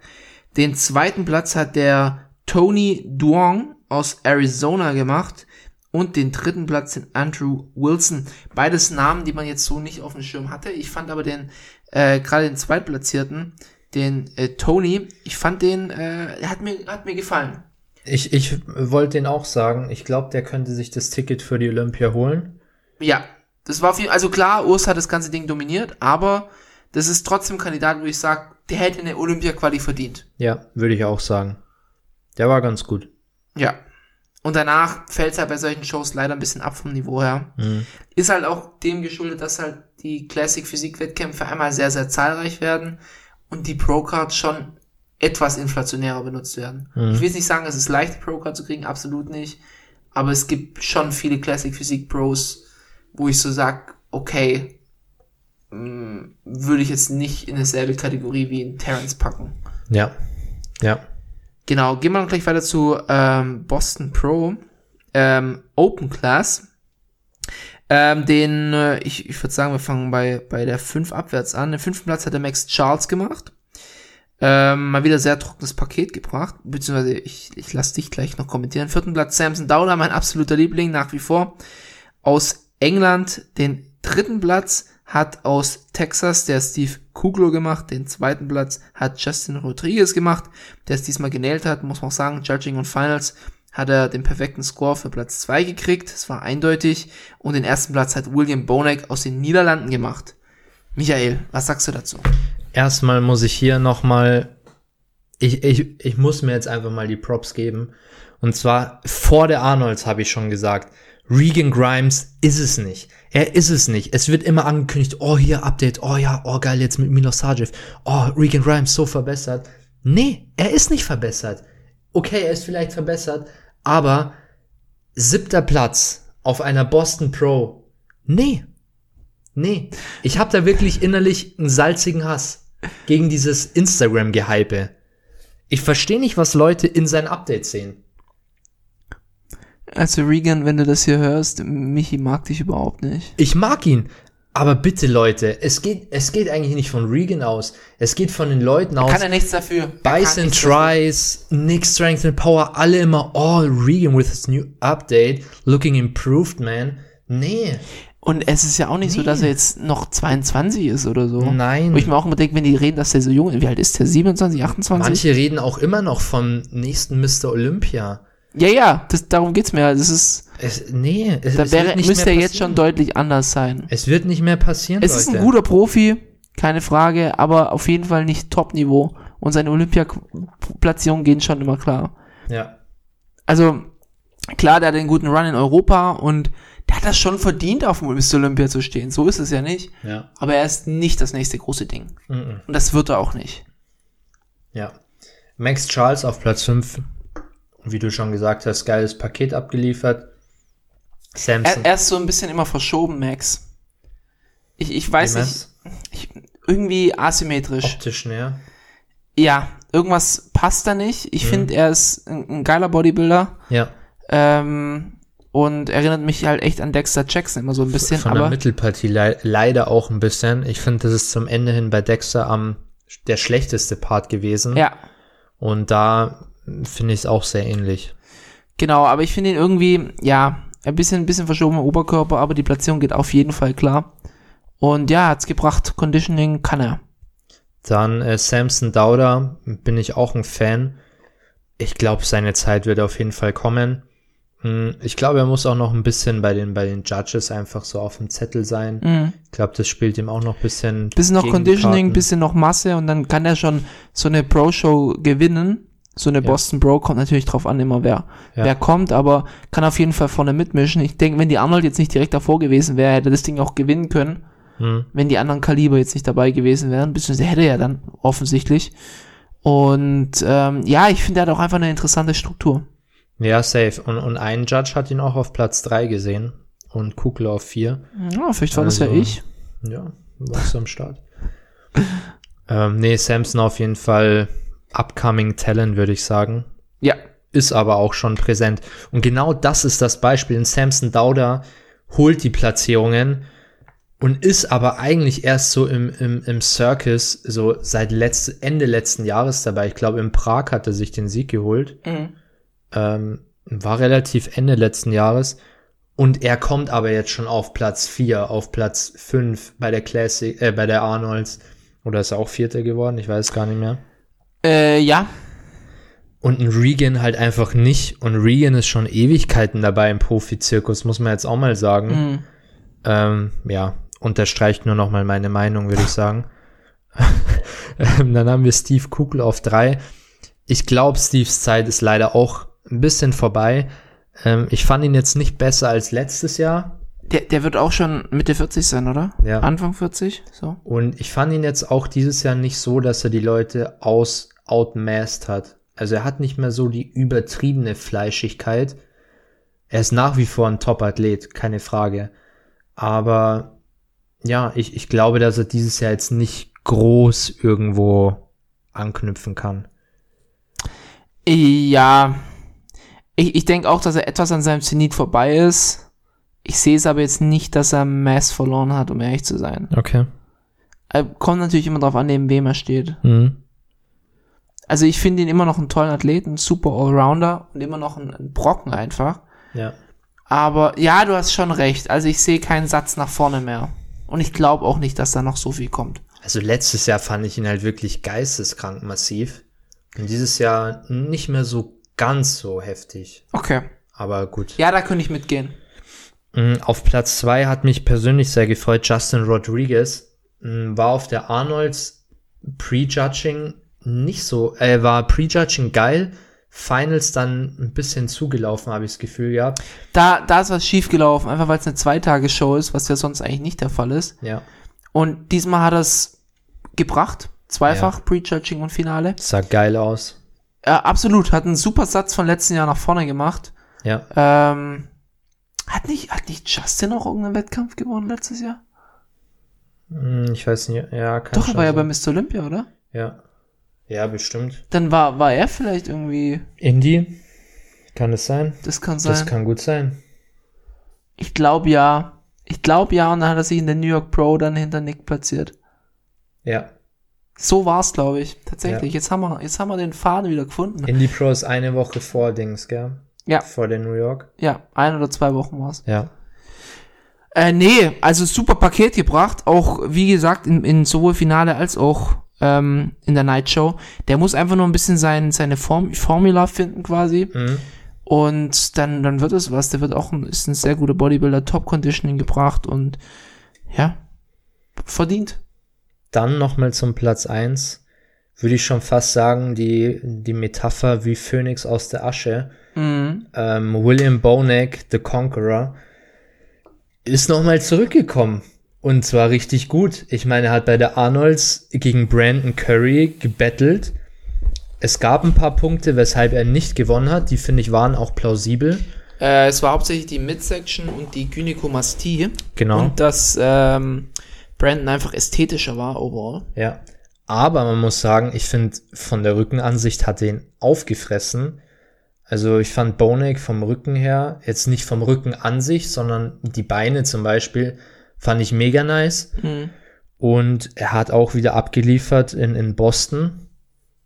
Den zweiten Platz hat der Tony Duong aus Arizona gemacht. Und den dritten Platz den Andrew Wilson. Beides Namen, die man jetzt so nicht auf dem Schirm hatte. Ich fand aber den, äh, gerade den Zweitplatzierten, den äh, Tony, ich fand den, äh, hat mir, hat mir gefallen. Ich, ich wollte den auch sagen, ich glaube, der könnte sich das Ticket für die Olympia holen. Ja, das war viel, also klar, Urs hat das ganze Ding dominiert, aber das ist trotzdem Kandidat, wo ich sage, der hätte eine Olympia-Quali verdient. Ja, würde ich auch sagen. Der war ganz gut. Ja. Und danach fällt es halt bei solchen Shows leider ein bisschen ab vom Niveau her. Mhm. Ist halt auch dem geschuldet, dass halt die Classic-Physik-Wettkämpfe einmal sehr, sehr zahlreich werden und die Pro-Cards schon etwas inflationärer benutzt werden. Ich will jetzt nicht sagen, es ist leicht, Pro-Card zu kriegen, absolut nicht. Aber es gibt schon viele Classic-Physik-Pros, wo ich so sag, okay, mh, würde ich jetzt nicht in dieselbe Kategorie wie in Terrence packen. Ja. Ja. Genau, gehen wir noch gleich weiter zu ähm, Boston Pro. Ähm, Open Class. Ähm, den, äh, ich, ich würde sagen, wir fangen bei, bei der 5 abwärts an. Den fünften Platz hat der Max Charles gemacht. Ähm, mal wieder sehr trockenes Paket gebracht, beziehungsweise ich, ich lasse dich gleich noch kommentieren. Vierten Platz Samson Dowler, mein absoluter Liebling nach wie vor. Aus England den dritten Platz hat aus Texas der Steve Kugler gemacht. Den zweiten Platz hat Justin Rodriguez gemacht, der es diesmal genäht hat, muss man auch sagen. Judging und Finals hat er den perfekten Score für Platz zwei gekriegt. Das war eindeutig. Und den ersten Platz hat William Bonek aus den Niederlanden gemacht. Michael, was sagst du dazu? Erstmal muss ich hier nochmal, ich, ich, ich muss mir jetzt einfach mal die Props geben. Und zwar vor der Arnolds habe ich schon gesagt, Regan Grimes ist es nicht. Er ist es nicht. Es wird immer angekündigt, oh hier Update, oh ja, oh geil, jetzt mit Milos Sarjev. Oh, Regan Grimes so verbessert. Nee, er ist nicht verbessert. Okay, er ist vielleicht verbessert, aber siebter Platz auf einer Boston Pro. Nee. Nee. Ich habe da wirklich innerlich einen salzigen Hass gegen dieses Instagram-Gehype. Ich verstehe nicht, was Leute in seinen Updates sehen. Also Regan, wenn du das hier hörst, Michi mag dich überhaupt nicht. Ich mag ihn. Aber bitte, Leute, es geht, es geht eigentlich nicht von Regan aus. Es geht von den Leuten aus. Kann er nichts dafür. Bison Tries, Nick Strength and Power, alle immer, oh, Regan with his new update, looking improved, man. Nee. Und es ist ja auch nicht so, Nee. dass er jetzt noch 22 ist oder so. Nein. Wo ich mir auch immer denke, wenn die reden, dass der so jung ist. Wie alt ist der? 27, 28? Manche reden auch immer noch vom nächsten Mr. Olympia. Ja, ja, das, darum geht's mir. Das ist, Es, nee, es, da es wäre, nicht müsste er jetzt schon deutlich anders sein. Es wird nicht mehr passieren, Es Leute. ist ein guter Profi, keine Frage, aber auf jeden Fall nicht Top-Niveau. Und seine Olympia-Platzierungen gehen schon immer klar. Ja. Also, klar, der hat einen guten Run in Europa und der hat das schon verdient, auf dem Mr. Olympia zu stehen. So ist es ja nicht. Ja. Aber er ist nicht das nächste große Ding. Mhm. Und das wird er auch nicht. Ja. Max Charles auf Platz 5. Wie du schon gesagt hast, geiles Paket abgeliefert. Er, Samson. er ist so ein bisschen immer verschoben, Max. Ich, ich weiß nicht, ich, irgendwie asymmetrisch. optisch näher. Ja, irgendwas passt da nicht. Mhm. Ich finde, er ist ein, ein geiler Bodybuilder. Ja. Ähm, und erinnert mich halt echt an Dexter Jackson immer so ein bisschen. Von der aber Mittelpartie le leider auch ein bisschen. Ich finde, das ist zum Ende hin bei Dexter am der schlechteste Part gewesen. ja, Und da finde ich es auch sehr ähnlich. genau. Aber ich finde ihn irgendwie, ja, ein bisschen, ein bisschen verschobener Oberkörper, aber die Platzierung geht auf jeden Fall klar. Und ja, hat's gebracht. Conditioning kann er. Dann äh, Samson Dauder bin ich auch ein Fan. Ich glaube, seine Zeit wird auf jeden Fall kommen. Hm, Ich glaube, er muss auch noch ein bisschen bei den, bei den Judges einfach so auf dem Zettel sein. Mhm. Ich glaube, das spielt ihm auch noch ein bisschen. Bisschen noch Conditioning, bisschen noch Masse und dann kann er schon so eine Pro-Show gewinnen. So eine Ja. Boston Bro kommt natürlich drauf an, immer wer, Ja. wer kommt, aber kann auf jeden Fall vorne mitmischen. Ich denke, wenn die Arnold jetzt nicht direkt davor gewesen wäre, hätte das Ding auch gewinnen können, Hm. wenn die anderen Kaliber jetzt nicht dabei gewesen wären. Beziehungsweise hätte er dann offensichtlich. Und ähm, ja, ich finde, er hat auch einfach eine interessante Struktur. Ja, safe. Und, und ein Judge hat ihn auch auf Platz 3 gesehen. Und Kugler auf 4. Ja, vielleicht war das ja Also- ich. Ja, warst du am Start. ähm, nee, Samson auf jeden Fall upcoming Talent, würde ich sagen. Ja, Ist aber auch schon präsent. Und genau das ist das Beispiel. Ein Samson Dauder holt die Platzierungen und ist aber eigentlich erst so im, im, im Circus, so seit letzt, Ende letzten Jahres dabei. Ich glaube, in Prag hat er sich den Sieg geholt. Ähm, war relativ Ende letzten Jahres. Und er kommt aber jetzt schon auf Platz 4, auf Platz 5 bei der Classic, äh, bei der Arnolds. Oder ist er auch Vierter geworden? Ich weiß gar nicht mehr. Äh, ja, Und ein Regan halt einfach nicht. Und Regan ist schon Ewigkeiten dabei im Profizirkus, muss man jetzt auch mal sagen. Mhm. Ähm, ja, unterstreicht nur noch mal meine Meinung, würde ich sagen. dann haben wir Steve Kugel auf drei. Ich glaube, Steves Zeit ist leider auch ein bisschen vorbei. Ähm, ich fand ihn jetzt nicht besser als letztes Jahr. der, der wird auch schon Mitte 40 sein, oder? Ja. Anfang 40, so. Und ich fand ihn jetzt auch dieses Jahr nicht so, dass er die Leute aus outmassed hat. Also er hat nicht mehr so die übertriebene Fleischigkeit. Er ist nach wie vor ein Top-Athlet, keine Frage. Aber ja, ich, ich glaube, dass er dieses Jahr jetzt nicht groß irgendwo anknüpfen kann. Ja, ich, ich denke auch, dass er etwas an seinem Zenit vorbei ist. Ich sehe es aber jetzt nicht, dass er Mass verloren hat, um ehrlich zu sein. Okay. Er kommt natürlich immer drauf an, neben wem er steht. Mhm. Also ich finde ihn immer noch einen tollen Athleten, super Allrounder und immer noch ein, ein Brocken einfach. Ja. Aber ja, du hast schon recht. Also ich sehe keinen Satz nach vorne mehr. Und ich glaube auch nicht, dass da noch so viel kommt. Also letztes Jahr fand ich ihn halt wirklich geisteskrank massiv. Und dieses Jahr nicht mehr so ganz so heftig. Okay. Aber gut. Ja, da könnte ich mitgehen. Mm, Auf Platz zwei hat mich persönlich sehr gefreut, Justin Rodriguez. Mm, War auf der Arnolds Prejudging nicht so, äh, war Prejudging geil, Finals dann ein bisschen zugelaufen, habe ich das Gefühl gehabt. Da, da ist was schiefgelaufen, einfach weil es eine Zweitagesshow ist, was ja sonst eigentlich nicht der Fall ist. Ja, Und diesmal hat er es gebracht. Zweifach, Prejudging und Finale. sah geil aus. Äh, absolut, hat einen super Satz von letzten Jahr nach vorne gemacht. Ja, Ähm, hat nicht, hat nicht Justin auch irgendeinen Wettkampf gewonnen letztes Jahr? Mm, ich weiß nicht, ja, kann Doch, er war ja bei. Mr. Olympia, oder? Ja, ja, bestimmt. Dann war, war er vielleicht irgendwie, Indie, kann es sein? das kann sein. Das kann gut sein. ich glaube ja. Ich glaube ja, und dann hat er sich in der New York Pro dann hinter Nick platziert. Ja, So war's, glaube ich. Tatsächlich. Ja. Jetzt haben wir, jetzt haben wir den Faden wieder gefunden. Indie Pro ist eine Woche vor Dings, gell? Ja. Vor der New York. Ja, ein oder zwei Wochen war's. Ja. Äh, nee, also super Paket gebracht. Auch, wie gesagt, in, in sowohl Finale als auch ähm, in der Night Show. Der muss einfach nur ein bisschen sein, seine Form, Formula finden quasi. Mhm. Und dann, dann wird es was. Der wird auch ein, ist ein sehr guter Bodybuilder, Top Conditioning gebracht und ja, verdient. Dann nochmal zum Platz eins Würde ich schon fast sagen, die, die Metapher wie Phoenix aus der Asche. Mhm. Ähm, William Bonek, The Conqueror, ist nochmal zurückgekommen. Und zwar richtig gut. Ich meine, er hat bei der Arnolds gegen Brandon Curry gebettelt. Es gab ein paar Punkte, weshalb er nicht gewonnen hat. Die finde ich waren auch plausibel. Äh, es war hauptsächlich die Midsection und die Gynäkomastie. Genau. Und dass ähm, Brandon einfach ästhetischer war overall. Ja. Aber man muss sagen, ich finde, von der Rückenansicht hat er ihn aufgefressen. Also ich fand Bonek vom Rücken her, jetzt nicht vom Rücken an sich, sondern die Beine zum Beispiel, fand ich mega nice. Mhm. Und er hat auch wieder abgeliefert in, in Boston.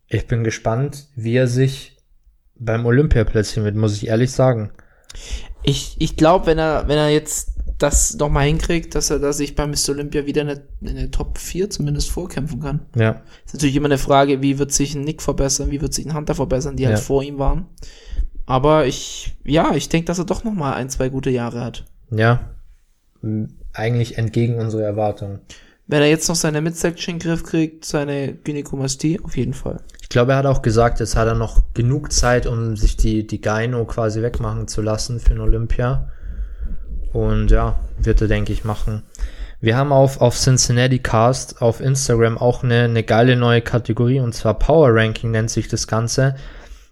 Ich bin gespannt, wie er sich beim Olympia platzieren wird, muss ich ehrlich sagen. Ich, ich glaube, wenn er, wenn er jetzt das noch mal hinkriegt, dass er da sich bei Mr. Olympia wieder in der, in der Top 4 zumindest vorkämpfen kann. Ja. Ist natürlich immer eine Frage, wie wird sich ein Nick verbessern, wie wird sich ein Hunter verbessern, die halt Ja. vor ihm waren. Aber ich, ja, ich denke, dass er doch noch mal ein, zwei gute Jahre hat. Ja. Eigentlich entgegen unserer Erwartungen. Wenn er jetzt noch seine Midsection in den Griff kriegt, seine Gynäkomastie, auf jeden Fall. Ich glaube, er hat auch gesagt, es hat er noch genug Zeit, um sich die, die Gyno quasi wegmachen zu lassen für den Olympia. Und ja, wird er, denke ich, machen. Wir haben auf, auf Cincinnati Cast auf Instagram auch eine, eine geile neue Kategorie und zwar Power Ranking nennt sich das Ganze.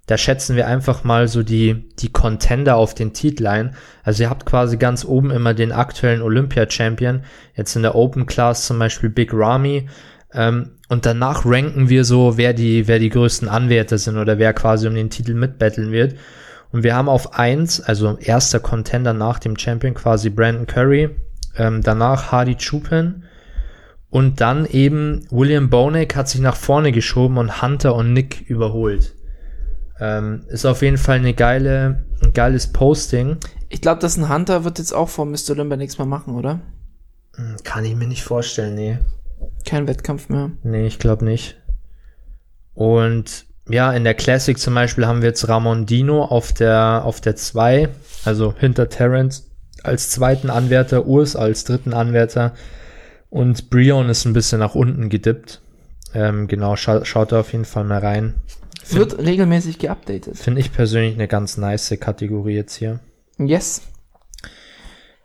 Da schätzen wir einfach mal so die, die Contender auf den Titel ein. Also ihr habt quasi ganz oben immer den aktuellen Olympia-Champion. Jetzt in der Open Class zum Beispiel Big Ramy. Ähm, und danach ranken wir so, wer die, wer die größten Anwärter sind oder wer quasi um den Titel mitbetteln wird. Und wir haben auf eins, also erster Contender nach dem Champion quasi Brandon Curry, ähm, danach Hardy Chupin und dann eben William Bonek hat sich nach vorne geschoben und Hunter und Nick überholt. Ähm, ist auf jeden Fall eine geile, ein geiles Posting. Ich glaube, dass ein Hunter wird jetzt auch vor Mr. Olympia nichts mehr machen, oder? Hm, Kann ich mir nicht vorstellen, nee. Kein Wettkampf mehr. Nee, ich glaube nicht. Und ja, in der Classic zum Beispiel haben wir jetzt Ramon Dino auf der, auf der 2, also hinter Terrence als zweiten Anwärter, Urs als dritten Anwärter und Brion ist ein bisschen nach unten gedippt. Ähm, genau, scha schaut da auf jeden Fall mal rein. Wird regelmäßig geupdatet. Finde ich persönlich eine ganz nice Kategorie jetzt hier. Yes.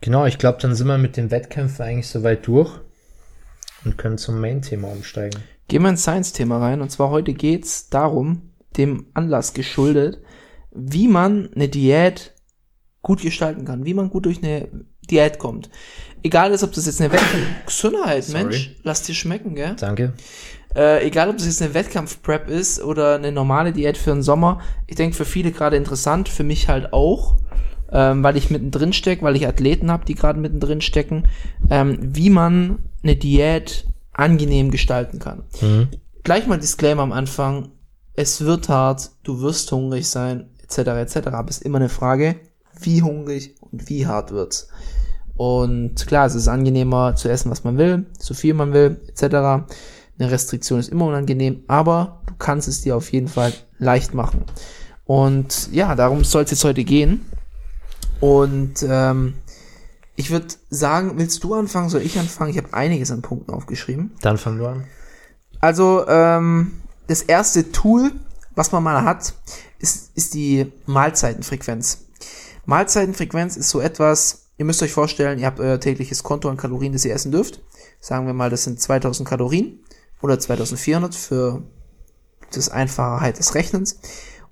Genau, ich glaube, dann sind wir mit den Wettkämpfen eigentlich soweit durch und können zum Main-Thema umsteigen. Gehen wir ins Science-Thema rein. Und zwar heute geht's darum, dem Anlass geschuldet, wie man eine Diät gut gestalten kann, wie man gut durch eine Diät kommt. Egal ist, ob das jetzt eine Wettkampf... Gesundheit, Mensch, lass dir schmecken, gell? Danke. Äh, egal, ob das jetzt eine Wettkampf-Prep ist oder eine normale Diät für den Sommer. Ich denke, für viele gerade interessant, für mich halt auch, ähm, weil ich mittendrin stecke, weil ich Athleten habe, die gerade mittendrin stecken, ähm, wie man eine Diät angenehm gestalten kann. Mhm. Gleich mal Disclaimer am Anfang. Es wird hart, du wirst hungrig sein, etc., etc., aber es ist immer eine Frage, wie hungrig und wie hart wird's. Und klar, es ist angenehmer zu essen, was man will, so viel man will, etc. Eine Restriktion ist immer unangenehm, aber du kannst es dir auf jeden Fall leicht machen. Und ja, darum soll es jetzt heute gehen. Und ähm, ich würde sagen, willst du anfangen, soll ich anfangen? Ich habe einiges an Punkten aufgeschrieben. Dann fangen wir an. Also, ähm, das erste Tool, was man mal hat, ist, ist die Mahlzeitenfrequenz. Mahlzeitenfrequenz ist so etwas, ihr müsst euch vorstellen, ihr habt euer tägliches Konto an Kalorien, das ihr essen dürft. Sagen wir mal, das sind 2000 Kalorien oder 2400 für das Einfachheit des Rechnens.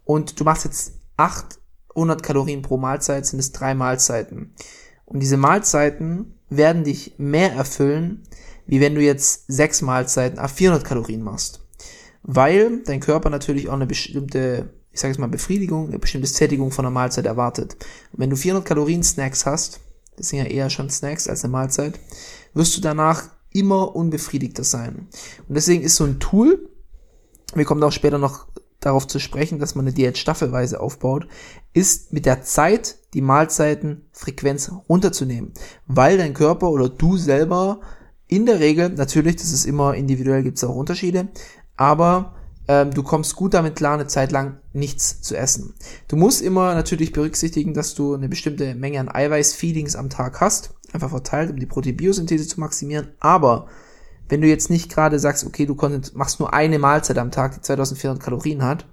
Und du machst jetzt 800 Kalorien pro Mahlzeit, sind es drei Mahlzeiten. Und diese Mahlzeiten werden dich mehr erfüllen, wie wenn du jetzt sechs Mahlzeiten auf 400 Kalorien machst. Weil dein Körper natürlich auch eine bestimmte, ich sage jetzt mal Befriedigung, eine bestimmte Sättigung von einer Mahlzeit erwartet. Und wenn du 400 Kalorien Snacks hast, das sind ja eher schon Snacks als eine Mahlzeit, wirst du danach immer unbefriedigter sein. Und deswegen ist so ein Tool, wir kommen auch später noch darauf zu sprechen, dass man eine Diät staffelweise aufbaut, ist mit der Zeit die Mahlzeitenfrequenz runterzunehmen, weil dein Körper oder du selber in der Regel, natürlich, das ist immer individuell, gibt es auch Unterschiede, aber ähm, du kommst gut damit klar, eine Zeit lang nichts zu essen. Du musst immer natürlich berücksichtigen, dass du eine bestimmte Menge an Eiweiß-Feedings am Tag hast, einfach verteilt, um die Proteinbiosynthese zu maximieren, aber wenn du jetzt nicht gerade sagst, okay, du machst nur eine Mahlzeit am Tag, die 2400 Kalorien hat,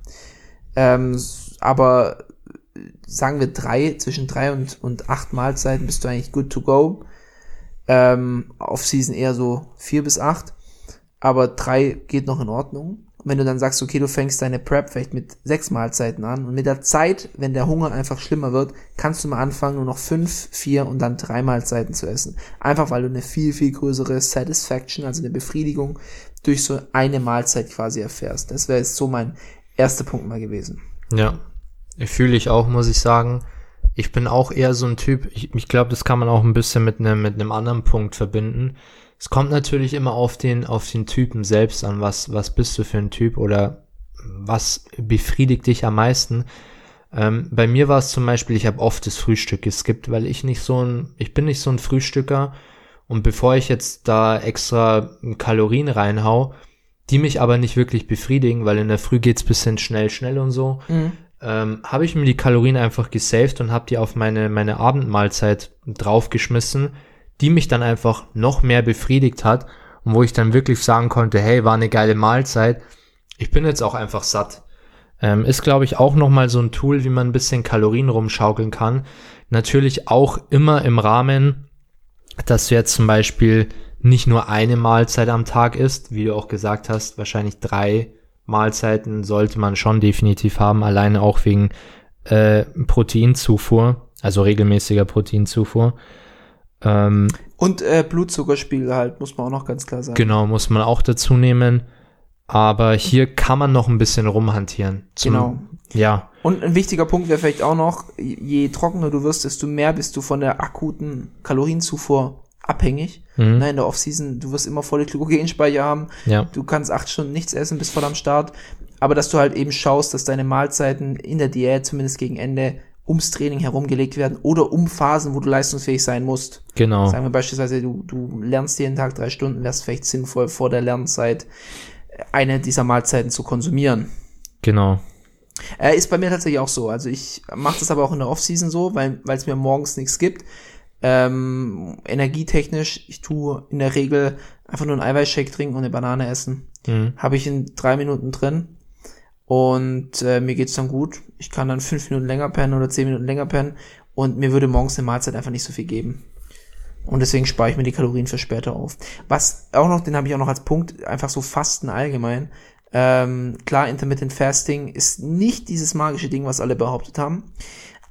ähm, aber sagen wir drei, zwischen drei und, und acht Mahlzeiten bist du eigentlich good to go. Ähm, Off-Season eher so vier bis acht, aber drei geht noch in Ordnung. Wenn du dann sagst, okay, du fängst deine Prep vielleicht mit sechs Mahlzeiten an und mit der Zeit, wenn der Hunger einfach schlimmer wird, kannst du mal anfangen, nur noch fünf, vier und dann drei Mahlzeiten zu essen. Einfach weil du eine viel, viel größere Satisfaction, also eine Befriedigung durch so eine Mahlzeit quasi erfährst. Das wäre jetzt so mein erster Punkt mal gewesen. Ja, fühle ich auch, muss ich sagen. Ich bin auch eher so ein Typ, ich, ich glaube, das kann man auch ein bisschen mit einem mit einem anderen Punkt verbinden. Es kommt natürlich immer auf den auf den Typen selbst an, was was bist du für ein Typ oder was befriedigt dich am meisten. Ähm, bei mir war es zum Beispiel, ich habe oft das Frühstück geskippt, weil ich nicht so ein, ich bin nicht so ein Frühstücker. Und bevor ich jetzt da extra Kalorien reinhau, die mich aber nicht wirklich befriedigen, weil in der Früh geht's bisschen schnell, schnell und so, ähm, habe ich mir die Kalorien einfach gesaved und habe die auf meine, meine Abendmahlzeit draufgeschmissen, die mich dann einfach noch mehr befriedigt hat und wo ich dann wirklich sagen konnte, hey, war eine geile Mahlzeit. Ich bin jetzt auch einfach satt. Ähm, ist, glaube ich, auch nochmal so ein Tool, wie man ein bisschen Kalorien rumschaukeln kann. Natürlich auch immer im Rahmen, dass du jetzt zum Beispiel nicht nur eine Mahlzeit am Tag isst, wie du auch gesagt hast, wahrscheinlich drei Mahlzeiten sollte man schon definitiv haben, alleine auch wegen äh, Proteinzufuhr, also regelmäßiger Proteinzufuhr. Ähm, Und äh, Blutzuckerspiegel halt, muss man auch noch ganz klar sagen. genau, muss man auch dazu nehmen. Aber hier kann man noch ein bisschen rumhantieren. Zum, Genau. Ja, Und ein wichtiger Punkt wäre vielleicht auch noch, je trockener du wirst, desto mehr bist du von der akuten Kalorienzufuhr abhängig. Mhm. Ne, in der Offseason, du wirst immer volle Glykogenspeicher haben. Ja. Du kannst acht Stunden nichts essen, bis voll am Start. Aber dass du halt eben schaust, dass deine Mahlzeiten in der Diät, zumindest gegen Ende, ums Training herumgelegt werden oder um Phasen, wo du leistungsfähig sein musst. genau. Sagen wir beispielsweise, du, du lernst jeden Tag drei Stunden, wäre es vielleicht sinnvoll, vor der Lernzeit eine dieser Mahlzeiten zu konsumieren. Genau. Äh, ist bei mir tatsächlich auch so. Also ich mache das aber auch in der Offseason so, weil es mir morgens nichts gibt. Ähm, energietechnisch, ich tue in der Regel einfach nur einen Eiweißshake trinken und eine Banane essen. Mhm. Habe ich in drei Minuten drin. Und äh, mir geht's dann gut. Ich kann dann fünf Minuten länger pennen oder zehn Minuten länger pennen. Und mir würde morgens eine Mahlzeit einfach nicht so viel geben. Und deswegen spare ich mir die Kalorien für später auf. Was auch noch, den habe ich auch noch als Punkt, einfach so Fasten allgemein. Ähm, klar, Intermittent Fasting ist nicht dieses magische Ding, was alle behauptet haben.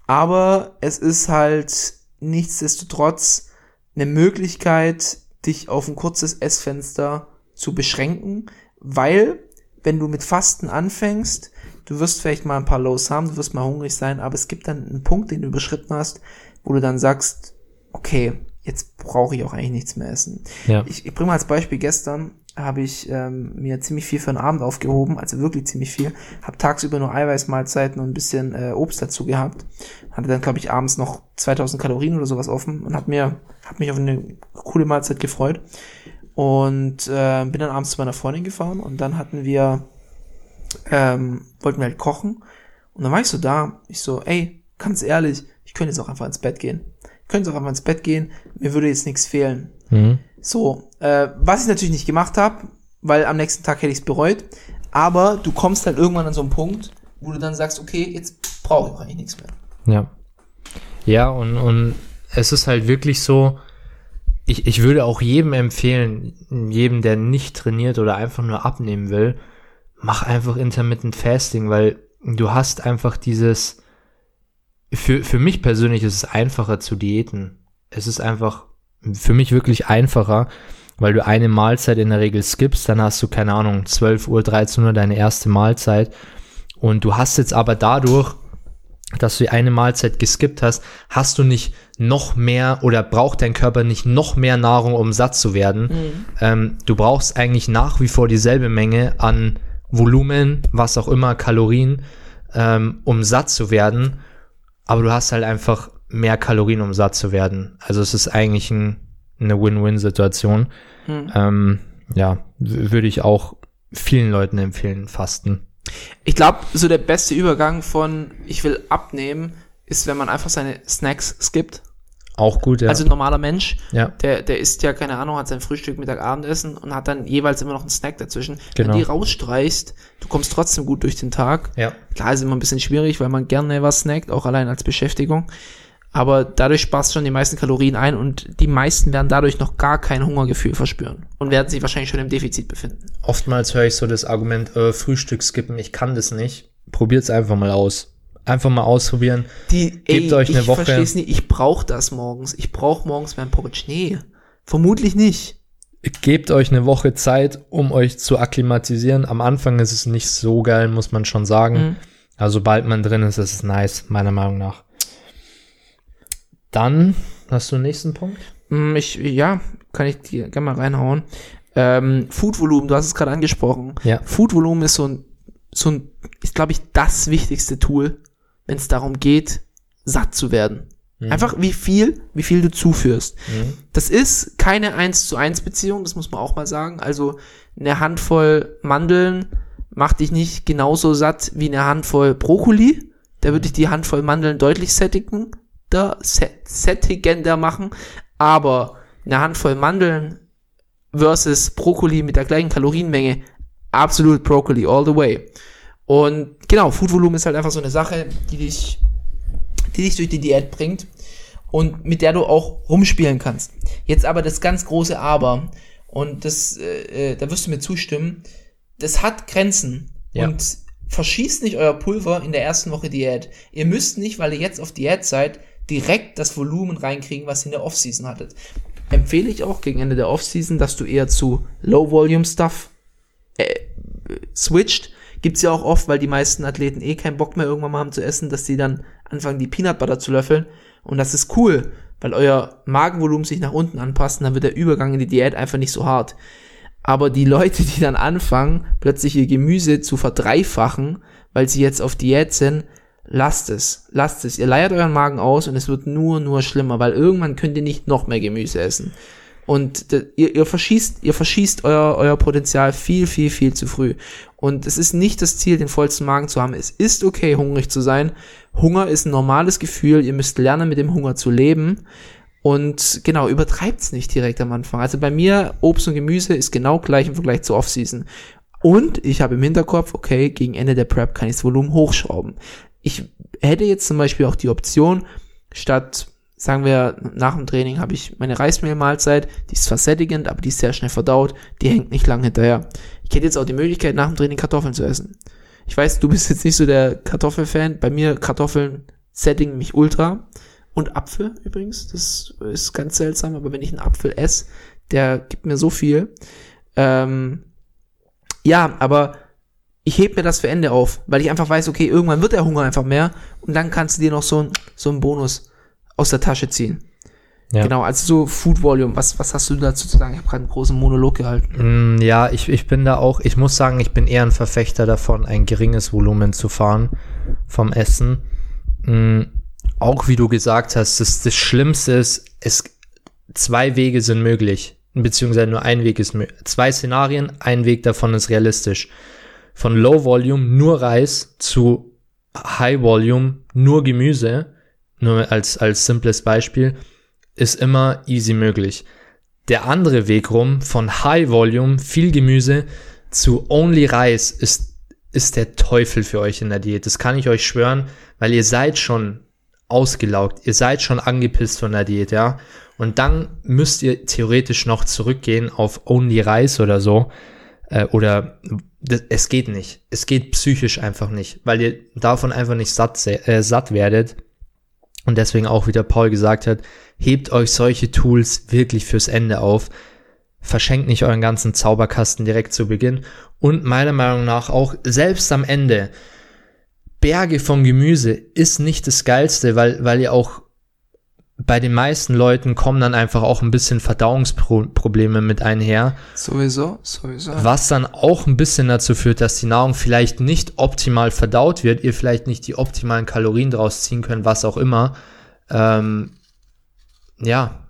Aber es ist halt nichtsdestotrotz eine Möglichkeit, dich auf ein kurzes Essfenster zu beschränken, weil wenn du mit Fasten anfängst, du wirst vielleicht mal ein paar Lows haben, du wirst mal hungrig sein, aber es gibt dann einen Punkt, den du überschritten hast, wo du dann sagst, okay, jetzt brauche ich auch eigentlich nichts mehr essen. Ja. Ich, ich bringe mal als Beispiel, gestern habe ich ähm, mir ziemlich viel für den Abend aufgehoben, also wirklich ziemlich viel, habe tagsüber nur Eiweißmahlzeiten und ein bisschen äh, Obst dazu gehabt, hatte dann glaube ich abends noch 2000 Kalorien oder sowas offen und habe mir hab mich auf eine coole Mahlzeit gefreut und äh, bin dann abends zu meiner Freundin gefahren und dann hatten wir ähm, wollten wir halt kochen und dann war ich so da, ich so, ey, ganz ehrlich, ich könnte jetzt auch einfach ins Bett gehen. Ich könnte auch einfach ins Bett gehen, mir würde jetzt nichts fehlen. Mhm. So, äh, was ich natürlich nicht gemacht habe, weil am nächsten Tag hätte ich es bereut, aber du kommst dann irgendwann an so einen Punkt, wo du dann sagst, okay, jetzt brauche ich eigentlich nichts mehr. Ja. Ja, und, und es ist halt wirklich so, ich, ich würde auch jedem empfehlen, jedem, der nicht trainiert oder einfach nur abnehmen will, mach einfach Intermittent Fasting, weil du hast einfach dieses, für, für mich persönlich ist es einfacher zu diäten. Es ist einfach für mich wirklich einfacher, weil du eine Mahlzeit in der Regel skippst, dann hast du, keine Ahnung, 12 Uhr, 13 Uhr deine erste Mahlzeit und du hast jetzt aber dadurch, dass du eine Mahlzeit geskippt hast, hast du nicht noch mehr oder braucht dein Körper nicht noch mehr Nahrung, um satt zu werden. Ähm, du brauchst eigentlich nach wie vor dieselbe Menge an Volumen, was auch immer, Kalorien, ähm, um satt zu werden. Aber du hast halt einfach mehr Kalorien, um satt zu werden. Also es ist eigentlich ein, eine Win-Win-Situation. Ähm, ja, würde ich auch vielen Leuten empfehlen, Fasten. Ich glaube, so der beste Übergang von ich will abnehmen, ist, wenn man einfach seine Snacks skippt. Auch gut, ja. Also ein normaler Mensch, ja. der, der isst ja, keine Ahnung, hat sein Frühstück, Mittag, Abendessen und hat dann jeweils immer noch einen Snack dazwischen. Genau. Wenn die rausstreichst, du kommst trotzdem gut durch den Tag. Ja. Klar ist immer ein bisschen schwierig, weil man gerne was snackt, auch allein als Beschäftigung. Aber dadurch sparst du schon die meisten Kalorien ein und die meisten werden dadurch noch gar kein Hungergefühl verspüren und werden sich wahrscheinlich schon im Defizit befinden. Oftmals höre ich so das Argument, äh, Frühstück skippen, ich kann das nicht. Probiert's einfach mal aus. Einfach mal ausprobieren. Die, Gebt euch eine ich Woche. versteh's nicht, ich brauche das morgens. Ich brauche morgens meinen Porridge. Nee, vermutlich nicht. Gebt euch eine Woche Zeit, um euch zu akklimatisieren. Am Anfang ist es nicht so geil, muss man schon sagen. Mhm. Also sobald man drin ist, ist es nice, meiner Meinung nach. Dann hast du den nächsten Punkt? Hm, Ich, ja, kann ich dir gerne mal reinhauen. Ähm, Foodvolumen, du hast es gerade angesprochen. Ja. Foodvolumen ist so ein, so ein, ist glaube ich das wichtigste Tool, wenn es darum geht, satt zu werden. Einfach wie viel, wie viel du zuführst. Das ist keine 1 zu 1 Beziehung, das muss man auch mal sagen. Also eine Handvoll Mandeln macht dich nicht genauso satt wie eine Handvoll Brokkoli. Da würde ich die Handvoll Mandeln deutlich sättigen, sättigender machen. Aber eine Handvoll Mandeln versus Brokkoli mit der gleichen Kalorienmenge, absolut Brokkoli all the way. Und genau, Foodvolumen ist halt einfach so eine Sache, die dich, die dich durch die Diät bringt und mit der du auch rumspielen kannst. Jetzt aber das ganz große Aber und das, äh, äh, da wirst du mir zustimmen, das hat Grenzen Ja. und verschießt nicht euer Pulver in der ersten Woche Diät. Ihr müsst nicht, weil ihr jetzt auf Diät seid, direkt das Volumen reinkriegen, was ihr in der Offseason hattet. Empfehle ich auch gegen Ende der Offseason, dass du eher zu Low-Volume-Stuff äh, switcht. Gibt's ja auch oft, weil die meisten Athleten eh keinen Bock mehr irgendwann mal haben zu essen, dass die dann anfangen, die Peanut Butter zu löffeln. Und das ist cool, weil euer Magenvolumen sich nach unten anpasst und dann wird der Übergang in die Diät einfach nicht so hart. Aber die Leute, die dann anfangen, plötzlich ihr Gemüse zu verdreifachen, weil sie jetzt auf Diät sind, lasst es. Lasst es. Ihr leiert euren Magen aus und es wird nur, nur schlimmer, weil irgendwann könnt ihr nicht noch mehr Gemüse essen. Und ihr, ihr verschießt, ihr verschießt euer, euer Potenzial viel, viel, viel zu früh. Und es ist nicht das Ziel, den vollsten Magen zu haben. Es ist okay, hungrig zu sein. Hunger ist ein normales Gefühl. Ihr müsst lernen, mit dem Hunger zu leben. Und genau, übertreibt's nicht direkt am Anfang. Also bei mir, Obst und Gemüse ist genau gleich im Vergleich zur Offseason. Und ich habe im Hinterkopf, okay, gegen Ende der Prep kann ich das Volumen hochschrauben. Ich hätte jetzt zum Beispiel auch die Option, statt, sagen wir, nach dem Training habe ich meine Reismehlmahlzeit, die ist zwar sättigend, aber die ist sehr schnell verdaut, die hängt nicht lang hinterher. Ich hätte jetzt auch die Möglichkeit, nach dem Training Kartoffeln zu essen. Ich weiß, du bist jetzt nicht so der Kartoffelfan. Bei mir Kartoffeln sättigen mich ultra. Und Apfel übrigens, das ist ganz seltsam, aber wenn ich einen Apfel esse, der gibt mir so viel. Ähm, ja, aber ich heb mir das für Ende auf, weil ich einfach weiß, okay, irgendwann wird der Hunger einfach mehr und dann kannst du dir noch so, ein, so einen Bonus aus der Tasche ziehen. Ja. Genau, also so Food Volume, was, was hast du dazu zu sagen? Ich habe gerade einen großen Monolog gehalten. Mm, Ja, ich, ich bin da auch, ich muss sagen, ich bin eher ein Verfechter davon, ein geringes Volumen zu fahren vom Essen. Mm, Auch wie du gesagt hast, das, das Schlimmste ist, es, zwei Wege sind möglich, beziehungsweise nur ein Weg ist möglich. Zwei Szenarien, ein Weg davon ist realistisch. Von Low Volume nur Reis zu High Volume nur Gemüse, nur als, als simples Beispiel, ist immer easy möglich. Der andere Weg rum, von High Volume, viel Gemüse, zu Only Reis, ist, ist der Teufel für euch in der Diät. Das kann ich euch schwören, weil ihr seid schon ausgelaugt, ihr seid schon angepisst von der Diät, ja. Und dann müsst ihr theoretisch noch zurückgehen auf Only Reis oder so. Äh, oder das, es geht nicht. Es geht psychisch einfach nicht, weil ihr davon einfach nicht satt, äh, satt werdet. Und deswegen auch, wie der Paul gesagt hat, hebt euch solche Tools wirklich fürs Ende auf. Verschenkt nicht euren ganzen Zauberkasten direkt zu Beginn. Und meiner Meinung nach auch selbst am Ende, Berge von Gemüse ist nicht das Geilste, weil, weil ihr auch bei den meisten Leuten kommen dann einfach auch ein bisschen Verdauungsprobleme mit einher. Sowieso, sowieso. Was dann auch ein bisschen dazu führt, dass die Nahrung vielleicht nicht optimal verdaut wird, ihr vielleicht nicht die optimalen Kalorien draus ziehen könnt, was auch immer. Ähm, ja,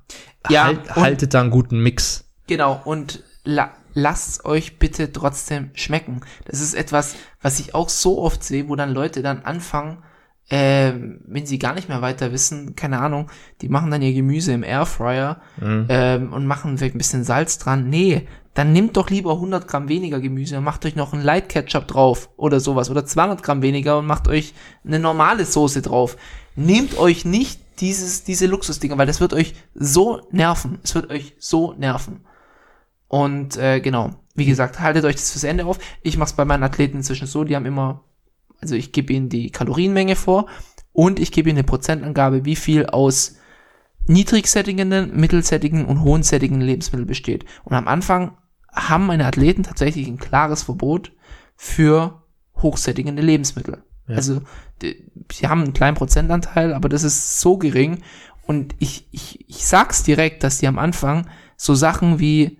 Ja, halt, haltet da einen guten Mix. Genau, und la lasst euch bitte trotzdem schmecken. Das ist etwas, was ich auch so oft sehe, wo dann Leute dann anfangen, ähm, wenn sie gar nicht mehr weiter wissen, keine Ahnung, die machen dann ihr Gemüse im Airfryer ähm, und machen vielleicht ein bisschen Salz dran. Nee, dann nehmt doch lieber 100 Gramm weniger Gemüse und macht euch noch einen Light Ketchup drauf oder sowas oder 200 Gramm weniger und macht euch eine normale Soße drauf. Nehmt euch nicht dieses, diese Luxusdinger, weil das wird euch so nerven. Es wird euch so nerven. Und äh, genau, wie gesagt, haltet euch das fürs Ende auf. Ich mache es bei meinen Athleten inzwischen so, die haben immer, also ich gebe ihnen die Kalorienmenge vor und ich gebe ihnen eine Prozentangabe, wie viel aus niedrigsättigenden, mittelsättigen und hohensättigen Lebensmitteln besteht. Und am Anfang haben meine Athleten tatsächlich ein klares Verbot für hochsättigende Lebensmittel. Also die, sie haben einen kleinen Prozentanteil, aber das ist so gering. Und ich, ich, ich sag's direkt, dass die am Anfang so Sachen wie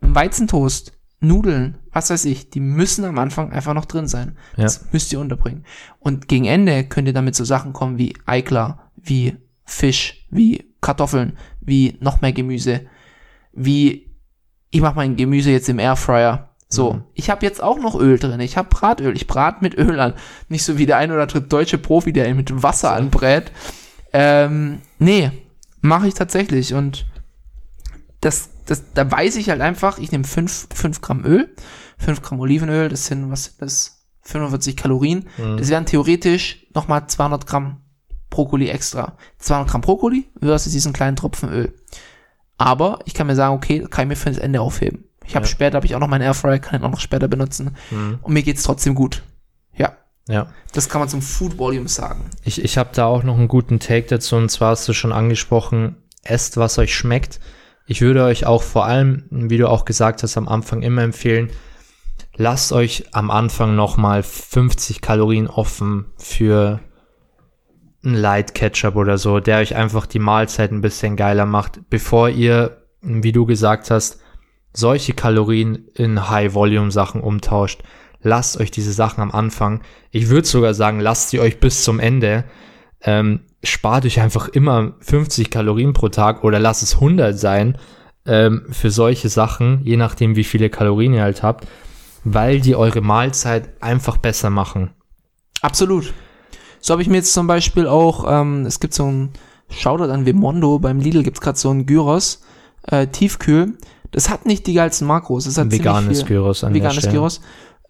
Weizentoast, Nudeln, was weiß ich, die müssen am Anfang einfach noch drin sein. Ja. Das müsst ihr unterbringen. Und gegen Ende könnt ihr damit so Sachen kommen wie Eiklar, wie Fisch, wie Kartoffeln, wie noch mehr Gemüse, wie ich mache mein Gemüse jetzt im Airfryer. So, ich habe jetzt auch noch Öl drin. Ich habe Bratöl. Ich brate mit Öl an. Nicht so wie der ein oder andere deutsche Profi, der ihn mit Wasser anbrät. Ähm, nee, mache ich tatsächlich. Und das, das, da weiß ich halt einfach, ich nehme 5, 5 Gramm Öl, 5 Gramm Olivenöl, das sind, was sind das? 45 Kalorien. Das wären theoretisch nochmal 200 Gramm Brokkoli extra. 200 Gramm Brokkoli versus diesen kleinen Tropfen Öl. Aber ich kann mir sagen, okay, kann ich mir für das Ende aufheben. Ich habe später, habe ich auch noch meinen Airfryer, kann ihn auch noch später benutzen. Und mir geht's trotzdem gut. Ja, Ja. das kann man zum Food Volume sagen. Ich, ich habe da auch noch einen guten Take dazu und zwar hast du schon angesprochen, esst, was euch schmeckt. Ich würde euch auch vor allem, wie du auch gesagt hast, am Anfang immer empfehlen, lasst euch am Anfang nochmal 50 Kalorien offen für einen Light Ketchup oder so, der euch einfach die Mahlzeit ein bisschen geiler macht, bevor ihr, wie du gesagt hast, solche Kalorien in High-Volume-Sachen umtauscht. Lasst euch diese Sachen am Anfang. Ich würde sogar sagen, lasst sie euch bis zum Ende. Ähm, spart euch einfach immer 50 Kalorien pro Tag oder lasst es 100 sein ähm, für solche Sachen, je nachdem, wie viele Kalorien ihr halt habt, weil die eure Mahlzeit einfach besser machen. Absolut. So habe ich mir jetzt zum Beispiel auch, ähm, es gibt so ein Shoutout an Vemondo, beim Lidl gibt's gerade so ein Gyros, äh, Tiefkühl. Das hat nicht die geilsten Makros. Das hat Veganes viel- Gyros an der Veganes Stelle. Gyros.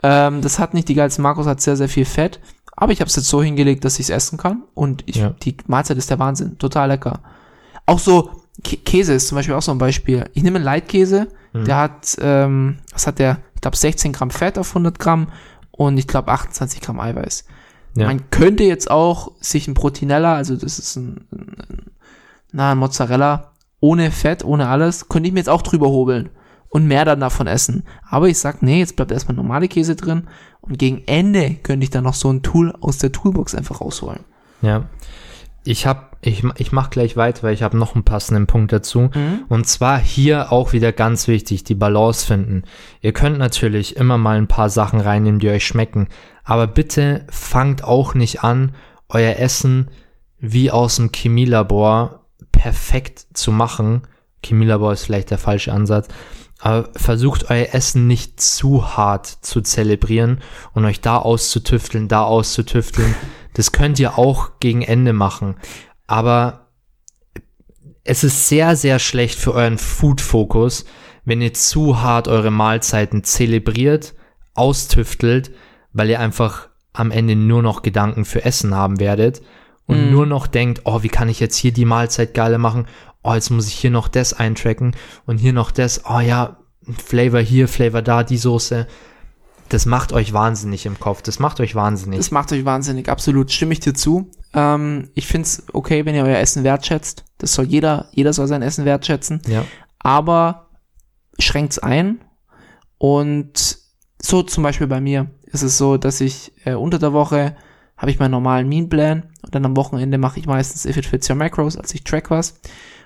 Ähm, das hat nicht die geilsten Makros, hat sehr, sehr viel Fett. Aber ich habe es jetzt so hingelegt, dass ich es essen kann. Und ich, Ja. die Mahlzeit ist der Wahnsinn. Total lecker. Auch so, Kä- Käse ist zum Beispiel auch so ein Beispiel. Ich nehme einen Leitkäse, Hm. der hat, ähm, was hat der? Ich glaube 16 Gramm Fett auf 100 Gramm und ich glaube 28 Gramm Eiweiß. Ja. Man könnte jetzt auch sich ein Proteinella, also das ist ein, ein, na, ein Mozzarella, ohne Fett, ohne alles, könnte ich mir jetzt auch drüber hobeln und mehr dann davon essen. Aber ich sag, nee, jetzt bleibt erstmal normale Käse drin und gegen Ende könnte ich dann noch so ein Tool aus der Toolbox einfach rausholen. Ja. Ich hab, ich, ich mach gleich weiter, weil ich habe noch einen passenden Punkt dazu. Und zwar hier auch wieder ganz wichtig, die Balance finden. Ihr könnt natürlich immer mal ein paar Sachen reinnehmen, die euch schmecken. Aber bitte fangt auch nicht an, euer Essen wie aus dem Chemielabor perfekt zu machen. Chemielabor ist vielleicht der falsche Ansatz. Aber versucht euer Essen nicht zu hart zu zelebrieren und euch da auszutüfteln, da auszutüfteln. Das könnt ihr auch gegen Ende machen. Aber es ist sehr, sehr schlecht für euren Food-Fokus, wenn ihr zu hart eure Mahlzeiten zelebriert, austüftelt, weil ihr einfach am Ende nur noch Gedanken für Essen haben werdet und nur noch denkt, oh, wie kann ich jetzt hier die Mahlzeit geiler machen? Oh, jetzt muss ich hier noch das eintracken und hier noch das. Oh ja, Flavor hier, Flavor da, die Soße. Das macht euch wahnsinnig im Kopf. Das macht euch wahnsinnig. Das macht euch wahnsinnig, absolut, stimme ich dir zu. Ähm, ich find's okay, wenn ihr euer Essen wertschätzt. Das soll jeder, jeder soll sein Essen wertschätzen. ja. aber schränkt's ein. Und so zum Beispiel bei mir ist es so, dass ich äh, unter der Woche habe ich meinen normalen Mean Plan und dann am Wochenende mache ich meistens If It Fits Your Macros, als ich track was.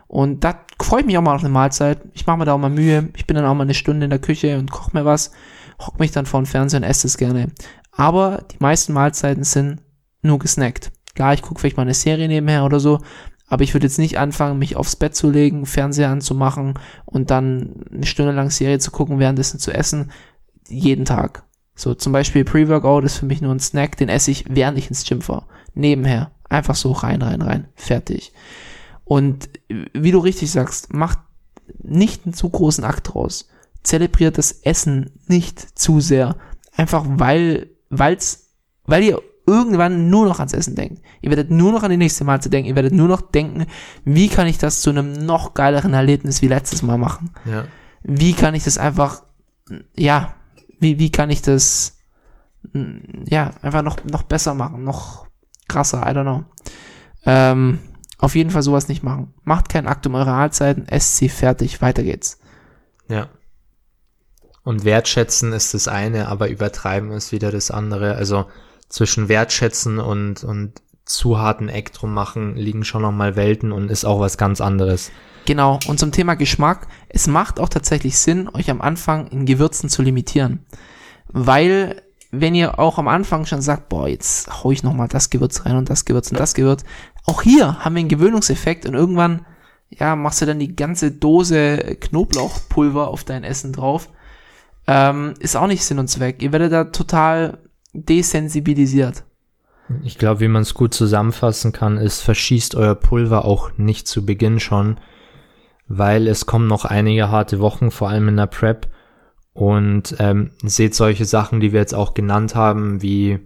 Und da freue ich mich auch mal auf eine Mahlzeit. Ich mache mir da auch mal Mühe. Ich bin dann auch mal eine Stunde in der Küche und koche mir was, hock mich dann vor den Fernseher und esse es gerne. Aber die meisten Mahlzeiten sind nur gesnackt. Klar, ich gucke vielleicht mal eine Serie nebenher oder so, aber ich würde jetzt nicht anfangen, mich aufs Bett zu legen, Fernseher anzumachen und dann eine Stunde lang Serie zu gucken, währenddessen zu essen. Jeden Tag. So, zum Beispiel Pre-Workout ist für mich nur ein Snack, den esse ich, während ich ins Gym fahre. Nebenher. Einfach so rein, rein, rein. Fertig. Und wie du richtig sagst, macht nicht einen zu großen Akt draus. Zelebriert das Essen nicht zu sehr. Einfach weil, weil's, weil ihr irgendwann nur noch ans Essen denkt. Ihr werdet nur noch an die nächste Mahlzeit denken. Ihr werdet nur noch denken, wie kann ich das zu einem noch geileren Erlebnis wie letztes Mal machen? Ja. Wie kann ich das einfach, ja, wie, wie kann ich das, mm, ja, einfach noch, noch besser machen, noch krasser, I don't know. Ähm, auf jeden Fall sowas nicht machen. Macht keinen Akt um eure Mahlzeiten, esst sie fertig, weiter geht's. Ja. Und wertschätzen ist das eine, aber übertreiben ist wieder das andere. Also zwischen wertschätzen und, und zu harten Eck drum machen liegen schon nochmal Welten und ist auch was ganz anderes. Genau, und zum Thema Geschmack, es macht auch tatsächlich Sinn, euch am Anfang in Gewürzen zu limitieren. Weil, wenn ihr auch am Anfang schon sagt, boah, jetzt hau ich nochmal das Gewürz rein und das Gewürz und das Gewürz, auch hier haben wir einen Gewöhnungseffekt und irgendwann, ja, machst du dann die ganze Dose Knoblauchpulver auf dein Essen drauf. Ähm, ist auch nicht Sinn und Zweck. Ihr werdet da total desensibilisiert. Ich glaube, wie man es gut zusammenfassen kann, ist, verschießt euer Pulver auch nicht zu Beginn schon, weil es kommen noch einige harte Wochen, vor allem in der Prep. Und ähm, seht solche Sachen, die wir jetzt auch genannt haben, wie,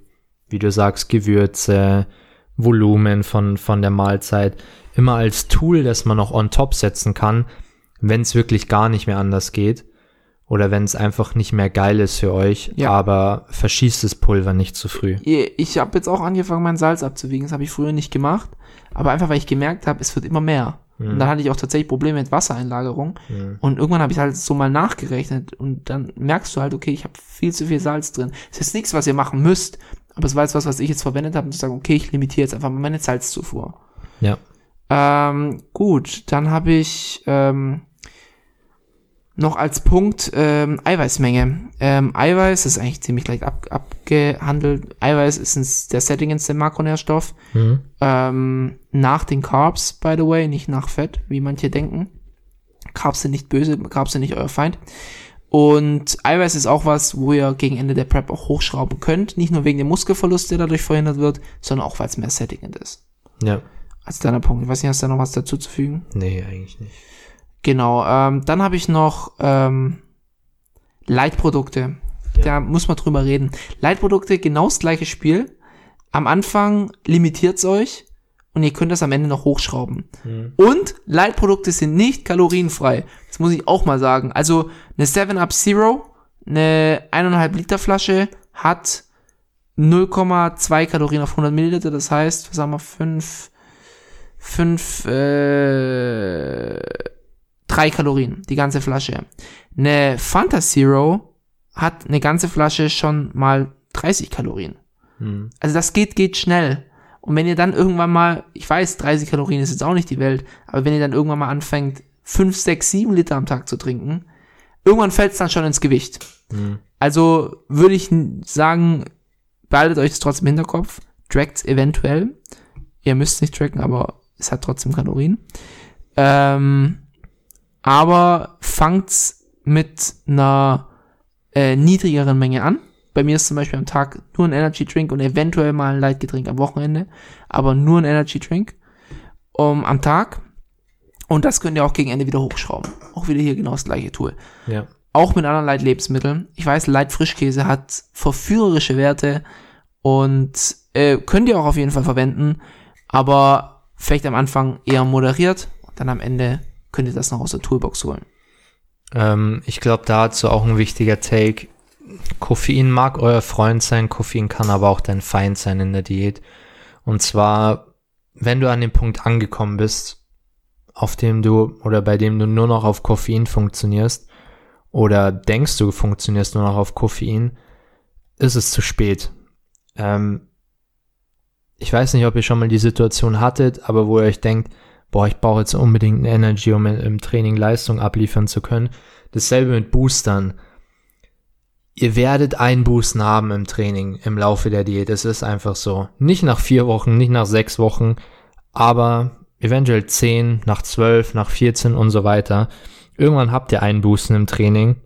wie du sagst, Gewürze, Volumen von, von der Mahlzeit, immer als Tool, das man noch on top setzen kann, wenn es wirklich gar nicht mehr anders geht. Oder wenn es einfach nicht mehr geil ist für euch, Ja. aber verschießt das Pulver nicht zu früh. Ich habe jetzt auch angefangen, mein Salz abzuwiegen. Das habe ich früher nicht gemacht. Aber einfach, weil ich gemerkt habe, es wird immer mehr. Und dann hatte ich auch tatsächlich Probleme mit Wassereinlagerung. Und irgendwann habe ich halt so mal nachgerechnet. Und dann merkst du halt, okay, ich habe viel zu viel Salz drin. Es ist nichts, was ihr machen müsst. Aber es war jetzt was, was ich jetzt verwendet habe, um zu sagen, okay, ich limitiere jetzt einfach mal meine Salzzufuhr. Ja. Ähm, gut, dann habe ich ähm, noch als Punkt ähm, Eiweißmenge. Ähm, Eiweiß ist eigentlich ziemlich leicht ab, abgehandelt. Eiweiß ist ein, der settingendste Makronährstoff. Ähm, nach den Carbs, by the way, nicht nach Fett, wie manche denken. Carbs sind nicht böse, Carbs sind nicht euer Feind. Und Eiweiß ist auch was, wo ihr gegen Ende der Prep auch hochschrauben könnt. Nicht nur wegen dem Muskelverlust, der dadurch verhindert wird, sondern auch, weil es mehr sättigend ist. Ja. Als deiner Punkt. Ich weiß nicht, hast du da noch was dazu zu fügen? Nee, eigentlich nicht. Genau, ähm, dann habe ich noch ähm, Leitprodukte. Da muss man drüber reden. Leitprodukte, genau das gleiche Spiel. Am Anfang limitiert's euch und ihr könnt das am Ende noch hochschrauben. Und Leitprodukte sind nicht kalorienfrei. Das muss ich auch mal sagen. Also eine 7-Up Zero, eine 1,5 Liter Flasche hat 0,2 Kalorien auf 100 Milliliter, das heißt, was sagen wir, 5, 5, äh, 3 Kalorien, die ganze Flasche. Eine Fanta Zero hat eine ganze Flasche schon mal 30 Kalorien. Hm. Also das geht, geht schnell. Und wenn ihr dann irgendwann mal, ich weiß, 30 Kalorien ist jetzt auch nicht die Welt, aber wenn ihr dann irgendwann mal anfängt, 5, 6, 7 Liter am Tag zu trinken, irgendwann fällt es dann schon ins Gewicht. Also würde ich sagen, behaltet euch das trotzdem im Hinterkopf, trackt's eventuell. Ihr müsst nicht tracken, aber es hat trotzdem Kalorien. Ähm, aber fangt's mit einer äh, niedrigeren Menge an. Bei mir ist zum Beispiel am Tag nur ein Energy Drink und eventuell mal ein Leitgetränk am Wochenende, aber nur ein Energy Drink um, am Tag. Und das könnt ihr auch gegen Ende wieder hochschrauben. Auch wieder hier genau das gleiche Tool. Ja. Auch mit anderen Light-Lebensmitteln. Ich weiß, Light-Frischkäse hat verführerische Werte und äh, könnt ihr auch auf jeden Fall verwenden, aber vielleicht am Anfang eher moderiert und dann am Ende könnt ihr das noch aus der Toolbox holen. Ähm, ich glaube, dazu auch ein wichtiger Take. Koffein mag euer Freund sein, Koffein kann aber auch dein Feind sein in der Diät. Und zwar, wenn du an dem Punkt angekommen bist, auf dem du oder bei dem du nur noch auf Koffein funktionierst oder denkst du funktionierst nur noch auf Koffein, ist es zu spät. Ähm, ich weiß nicht, ob ihr schon mal die Situation hattet, aber wo ihr euch denkt, boah, ich brauche jetzt unbedingt eine Energy, um im Training Leistung abliefern zu können. Dasselbe mit Boostern. Ihr werdet einen Boosten haben im Training, im Laufe der Diät. Es ist einfach so. Nicht nach vier Wochen, nicht nach sechs Wochen, aber eventuell zehn, nach zwölf, nach 14 und so weiter. Irgendwann habt ihr einen Boosten im Training.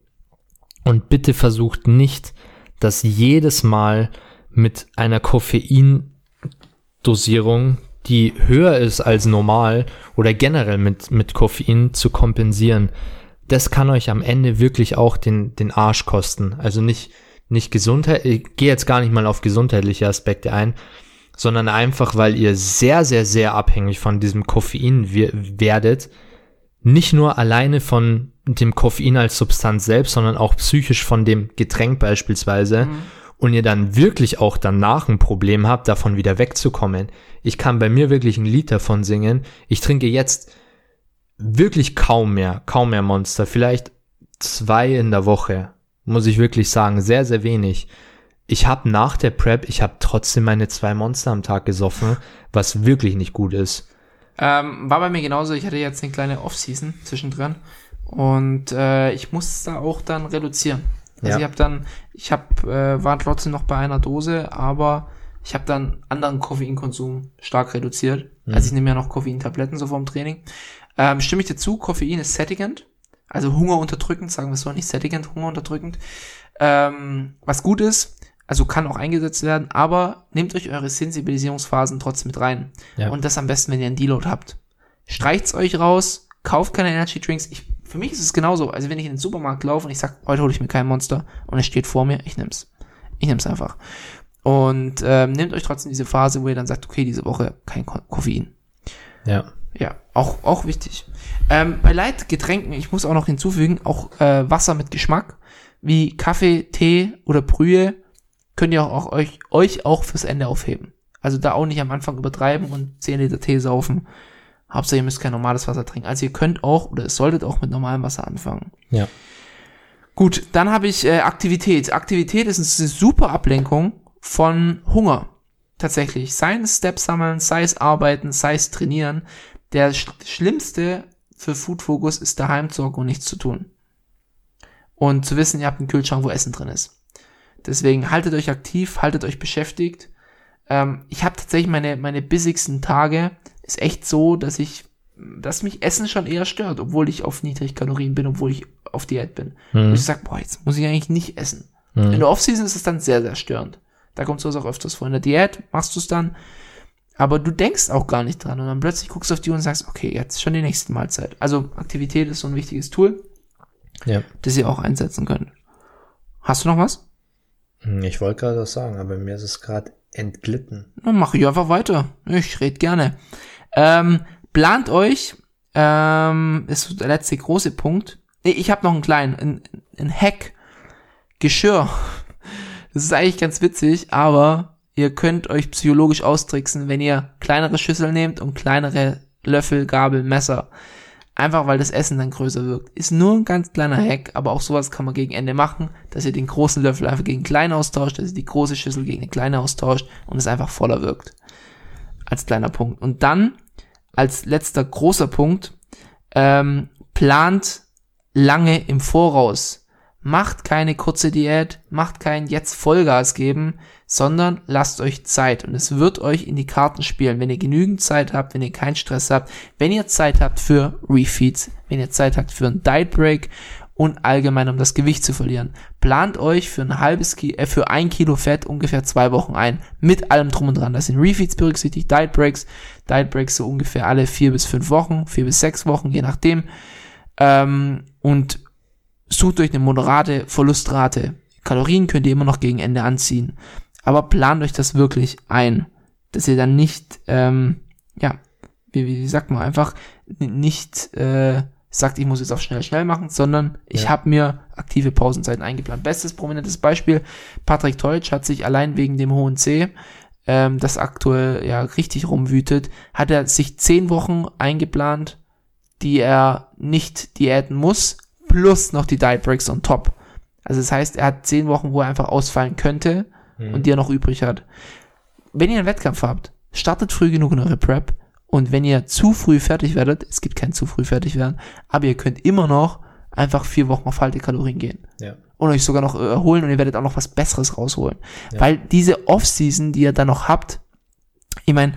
Und bitte versucht nicht, das jedes Mal mit einer Koffeindosierung, die höher ist als normal oder generell mit, mit Koffein zu kompensieren. Das kann euch am Ende wirklich auch den, den Arsch kosten. Also nicht, nicht Gesundheit, ich gehe jetzt gar nicht mal auf gesundheitliche Aspekte ein, sondern einfach, weil ihr sehr, sehr, sehr abhängig von diesem Koffein werdet. Nicht nur alleine von dem Koffein als Substanz selbst, sondern auch psychisch von dem Getränk beispielsweise. Und ihr dann wirklich auch danach ein Problem habt, davon wieder wegzukommen. Ich kann bei mir wirklich ein Lied davon singen. Ich trinke jetzt wirklich kaum mehr, kaum mehr Monster. Vielleicht zwei in der Woche, muss ich wirklich sagen. Sehr, sehr wenig. Ich habe nach der Prep, ich habe trotzdem meine zwei Monster am Tag gesoffen, was wirklich nicht gut ist. Ähm, war bei mir genauso. Ich hatte jetzt eine kleine Off-Season zwischendrin und äh, ich musste da auch dann reduzieren. Also Ja. ich habe dann, ich habe äh, war trotzdem noch bei einer Dose, aber ich habe dann anderen Koffeinkonsum stark reduziert. Also ich nehme ja noch Koffeintabletten so vorm Training. Ähm, stimme ich dir zu, Koffein ist sättigend, also hungerunterdrückend, sagen wir es so, nicht sättigend, hungerunterdrückend. Ähm, was gut ist, also kann auch eingesetzt werden, aber nehmt euch eure Sensibilisierungsphasen trotzdem mit rein. Ja. Und das am besten, wenn ihr einen Deload habt. Streicht's euch raus, kauft keine Energy Drinks. Ich, für mich ist es genauso. Also wenn ich in den Supermarkt laufe und ich sag, heute hole ich mir kein Monster und es steht vor mir, ich nehm's. Ich nehm's einfach. Und ähm, nehmt euch trotzdem diese Phase, wo ihr dann sagt, okay, diese Woche kein Ko Koffein. Ja. Ja, auch, auch wichtig. Ähm, bei Leitgetränken, ich muss auch noch hinzufügen, auch äh, Wasser mit Geschmack, wie Kaffee, Tee oder Brühe, könnt ihr auch, auch euch, euch auch fürs Ende aufheben. Also da auch nicht am Anfang übertreiben und 10 Liter Tee saufen. Hauptsache ihr müsst kein normales Wasser trinken. Also ihr könnt auch oder es solltet auch mit normalem Wasser anfangen. Ja. Gut, dann habe ich äh, Aktivität. Aktivität ist eine super Ablenkung von Hunger. Tatsächlich. Sei es Steps sammeln, sei es arbeiten, sei es trainieren. Der sch schlimmste für Food Focus ist daheim zu hocken und nichts zu tun. Und zu wissen, ihr habt einen Kühlschrank, wo Essen drin ist. Deswegen haltet euch aktiv, haltet euch beschäftigt. Ähm, ich habe tatsächlich meine, meine bussigsten Tage. Ist echt so, dass ich, dass mich Essen schon eher stört, obwohl ich auf Niedrigkalorien bin, obwohl ich auf Diät bin. Und ich sag, boah, jetzt muss ich eigentlich nicht essen. In der Offseason ist es dann sehr, sehr störend. Da kommt sowas auch öfters vor. In der Diät machst du es dann, aber du denkst auch gar nicht dran. Und dann plötzlich guckst du auf die Uhr und sagst, okay, jetzt schon die nächste Mahlzeit. Also Aktivität ist so ein wichtiges Tool, Ja. das ihr auch einsetzen könnt. Hast du noch was? Hm, Ich wollte gerade was sagen, aber mir ist es gerade entglitten. Dann mache ich einfach weiter. Ich rede gerne. Ähm, plant euch, ähm, ist der letzte große Punkt. Nee, ich habe noch einen kleinen, ein, ein Hack. Geschirr. Das ist eigentlich ganz witzig, aber ihr könnt euch psychologisch austricksen, wenn ihr kleinere Schüssel nehmt und kleinere Löffel, Gabel, Messer. Einfach weil das Essen dann größer wirkt. Ist nur ein ganz kleiner Hack, aber auch sowas kann man gegen Ende machen, dass ihr den großen Löffel einfach gegen kleinen austauscht, dass ihr die große Schüssel gegen eine kleine austauscht und es einfach voller wirkt. Als kleiner Punkt. Und dann, als letzter großer Punkt, ähm, plant lange im Voraus. Macht keine kurze Diät, macht kein jetzt Vollgas geben, sondern lasst euch Zeit und es wird euch in die Karten spielen, wenn ihr genügend Zeit habt, wenn ihr keinen Stress habt, wenn ihr Zeit habt für Refeeds, wenn ihr Zeit habt für einen Diet Break und allgemein um das Gewicht zu verlieren. Plant euch für ein halbes Kilo, äh, für ein Kilo Fett ungefähr zwei Wochen ein, mit allem drum und dran. Das sind Refeeds berücksichtigt, Diet Breaks, Diet Breaks so ungefähr alle vier bis fünf Wochen, vier bis sechs Wochen, je nachdem. Ähm, und sucht euch eine moderate Verlustrate. Kalorien könnt ihr immer noch gegen Ende anziehen. Aber plant euch das wirklich ein, dass ihr dann nicht, ähm, ja, wie, wie sagt man, einfach nicht äh, sagt, ich muss jetzt auf schnell, schnell machen, sondern ich Ja. habe mir aktive Pausenzeiten eingeplant. Bestes prominentes Beispiel, Patrick Teutsch hat sich allein wegen dem hohen C, ähm, das aktuell ja richtig rumwütet, hat er sich zehn Wochen eingeplant, die er nicht diäten muss, plus noch die Diet Breaks on top. Also das heißt, er hat zehn Wochen, wo er einfach ausfallen könnte und die er noch übrig hat. Wenn ihr einen Wettkampf habt, startet früh genug in eure Prep und wenn ihr zu früh fertig werdet, es gibt kein zu früh fertig werden, aber ihr könnt immer noch einfach vier Wochen auf Haltekalorien gehen Ja. und euch sogar noch äh, erholen und ihr werdet auch noch was Besseres rausholen. Weil diese Off-Season, die ihr dann noch habt, ich meine,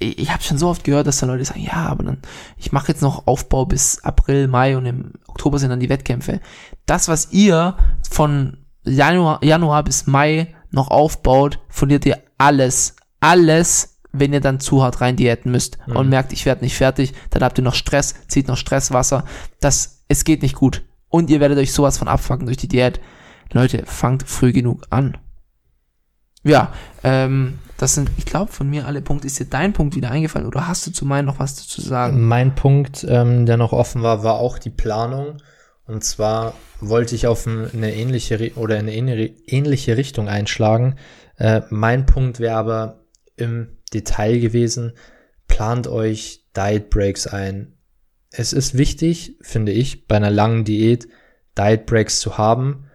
ich, ich habe schon so oft gehört, dass da Leute sagen, ja, aber dann, ich mache jetzt noch Aufbau bis April, Mai und im Oktober sind dann die Wettkämpfe. Das, was ihr von Januar, Januar bis Mai noch aufbaut, verliert ihr alles, alles, wenn ihr dann zu hart rein diäten müsst und merkt, ich werde nicht fertig, dann habt ihr noch Stress, zieht noch Stresswasser, das, es geht nicht gut. Und ihr werdet euch sowas von abfucken durch die Diät. Leute, fangt früh genug an. Ja, ähm, das sind, ich glaube, von mir alle Punkte. Ist dir dein Punkt wieder eingefallen oder hast du zu meinen noch was dazu sagen? Mein Punkt, ähm, der noch offen war, war auch die Planung. Und zwar wollte ich auf ein- eine ähnliche oder in eine ähnliche- ähnliche Richtung einschlagen. Äh, mein Punkt wäre aber im Detail gewesen, plant euch Diet Breaks ein. Es ist wichtig, finde ich, bei einer langen Diät Diet Breaks zu haben,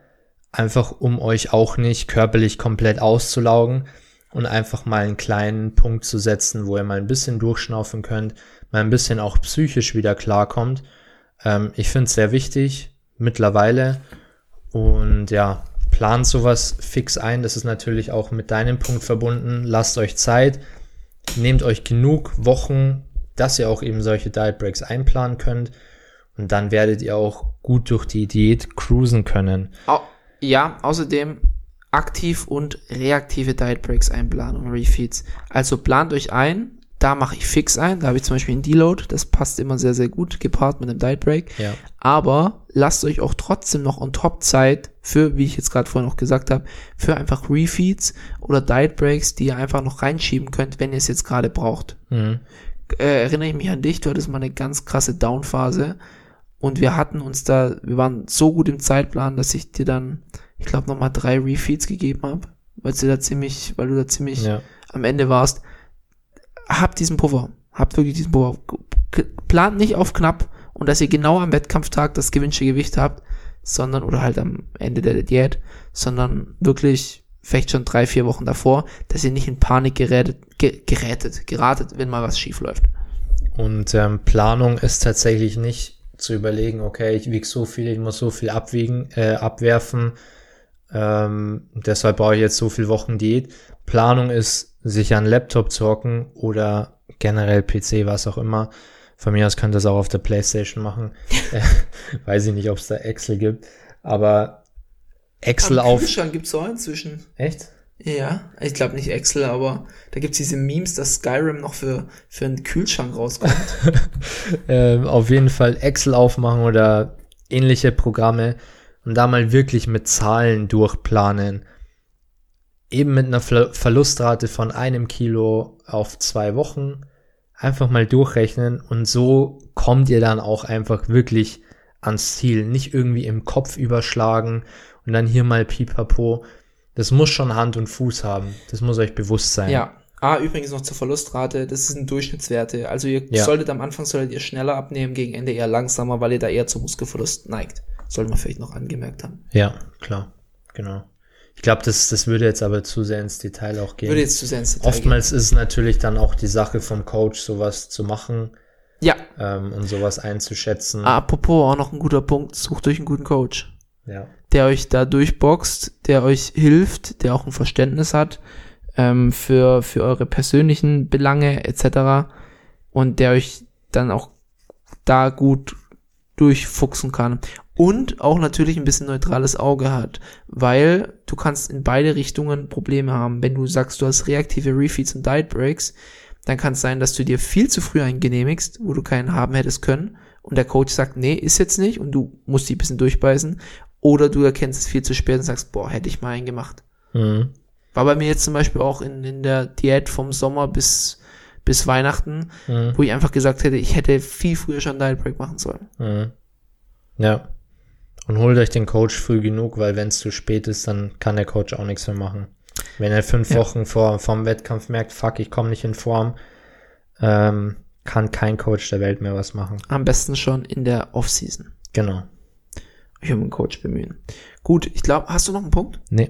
einfach um euch auch nicht körperlich komplett auszulaugen und einfach mal einen kleinen Punkt zu setzen, wo ihr mal ein bisschen durchschnaufen könnt, mal ein bisschen auch psychisch wieder klarkommt. Ähm, ich finde es sehr wichtig mittlerweile und ja, plant sowas fix ein. Das ist natürlich auch mit deinem Punkt verbunden. Lasst euch Zeit, nehmt euch genug Wochen, dass ihr auch eben solche Diet Breaks einplanen könnt und dann werdet ihr auch gut durch die Diät cruisen können. Au ja, außerdem aktiv und reaktive Diet Breaks einplanen und Refeeds. Also plant euch ein, da mache ich fix ein, da habe ich zum Beispiel einen Deload, das passt immer sehr, sehr gut, gepaart mit einem Diet Break. Ja. Aber lasst euch auch trotzdem noch on top Zeit für, wie ich jetzt gerade vorhin noch gesagt habe, für einfach Refeeds oder Diet Breaks, die ihr einfach noch reinschieben könnt, wenn ihr es jetzt gerade braucht. Mhm. Äh, erinnere ich mich an dich, du hattest mal eine ganz krasse Downphase und wir hatten uns da, wir waren so gut im Zeitplan, dass ich dir dann, ich glaube, nochmal drei Refeeds gegeben habe, weil du da ziemlich, weil du da ziemlich Ja. am Ende warst. Habt diesen Puffer. Habt wirklich diesen Puffer. Plant nicht auf knapp und dass ihr genau am Wettkampftag das gewünschte Gewicht habt, sondern, oder halt am Ende der Diät, sondern wirklich vielleicht schon drei, vier Wochen davor, dass ihr nicht in Panik gerätet, ge gerätet, geratet, wenn mal was schief läuft. Und ähm, Planung ist tatsächlich nicht zu überlegen, okay, ich wiege so viel, ich muss so viel abwiegen, äh, abwerfen, ähm, deshalb brauche ich jetzt so viele Wochen Diät. Planung ist, sich an einen Laptop zu hocken oder generell PC, was auch immer. Von mir aus könnt ihr es auch auf der Playstation machen. Weiß ich nicht, ob es da Excel gibt. Aber Excel auf... Kühlschrank gibt's auch inzwischen. Echt? Ja, ich glaube nicht Excel, aber da gibt's diese Memes, dass Skyrim noch für, für einen Kühlschrank rauskommt. ähm, auf jeden Fall Excel aufmachen oder ähnliche Programme und da mal wirklich mit Zahlen durchplanen. Eben mit einer Ver Verlustrate von einem Kilo auf zwei Wochen einfach mal durchrechnen und so kommt ihr dann auch einfach wirklich ans Ziel. Nicht irgendwie im Kopf überschlagen und dann hier mal pipapo. Das muss schon Hand und Fuß haben. Das muss euch bewusst sein. Ja. Ah, übrigens noch zur Verlustrate, das sind Durchschnittswerte. Also ihr Ja. solltet am Anfang solltet ihr schneller abnehmen, gegen Ende eher langsamer, weil ihr da eher zum Muskelverlust neigt. Sollte man vielleicht noch angemerkt haben. Ja, klar. Genau. Ich glaube, das, das würde jetzt aber zu sehr ins Detail auch gehen. Würde jetzt zu sehr ins Detail Oftmals ist es natürlich dann auch die Sache vom Coach, sowas zu machen gehen. Ja. ähm, und sowas einzuschätzen. Apropos, auch noch ein guter Punkt, sucht euch einen guten Coach. Ja. der euch da durchboxt, der euch hilft, der auch ein Verständnis hat ähm, für, für eure persönlichen Belange etc. Und der euch dann auch da gut durchfuchsen kann. Und auch natürlich ein bisschen neutrales Auge hat, weil du kannst in beide Richtungen Probleme haben. Wenn du sagst, du hast reaktive Refeeds und Diet Breaks, dann kann es sein, dass du dir viel zu früh einen genehmigst, wo du keinen haben hättest können. Und der Coach sagt, nee, ist jetzt nicht und du musst die ein bisschen durchbeißen. Oder du erkennst es viel zu spät und sagst, boah, hätte ich mal einen gemacht. Mhm. War bei mir jetzt zum Beispiel auch in, in der Diät vom Sommer bis, bis Weihnachten, Mhm. wo ich einfach gesagt hätte, ich hätte viel früher schon Diet Break machen sollen. Mhm. Ja. Und holt euch den Coach früh genug, weil wenn es zu spät ist, dann kann der Coach auch nichts mehr machen. Wenn er fünf Ja. Wochen vor vom Wettkampf merkt, fuck, ich komme nicht in Form, ähm, kann kein Coach der Welt mehr was machen. Am besten schon in der Offseason. Genau. Ich um einen Coach bemühen. Gut, ich glaube, hast du noch einen Punkt? Nee.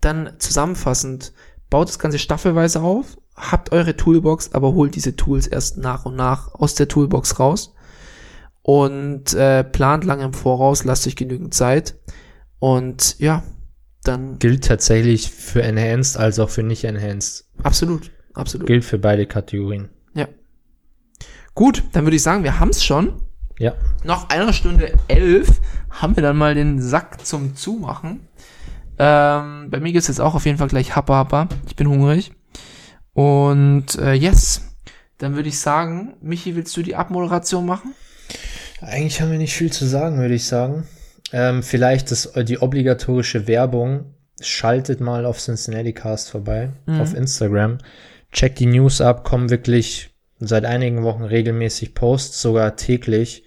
Dann zusammenfassend, baut das Ganze staffelweise auf, habt eure Toolbox, aber holt diese Tools erst nach und nach aus der Toolbox raus und äh, plant lange im Voraus, lasst euch genügend Zeit und ja, dann Gilt tatsächlich für Enhanced als auch für nicht Enhanced. absolut, absolut. Gilt für beide Kategorien. Ja. Gut, dann würde ich sagen, wir haben's schon. Ja. Nach einer Stunde elf haben wir dann mal den Sack zum Zumachen. Ähm, bei mir gibt's jetzt auch auf jeden Fall gleich Happa Happa. Ich bin hungrig. Und äh, yes, dann würde ich sagen, Michi, willst du die Abmoderation machen? Eigentlich haben wir nicht viel zu sagen, würde ich sagen. Ähm, vielleicht das, die obligatorische Werbung. Schaltet mal auf Cincinnati Cast vorbei, auf Instagram. Checkt die News ab, kommen wirklich seit einigen Wochen regelmäßig Posts, sogar täglich.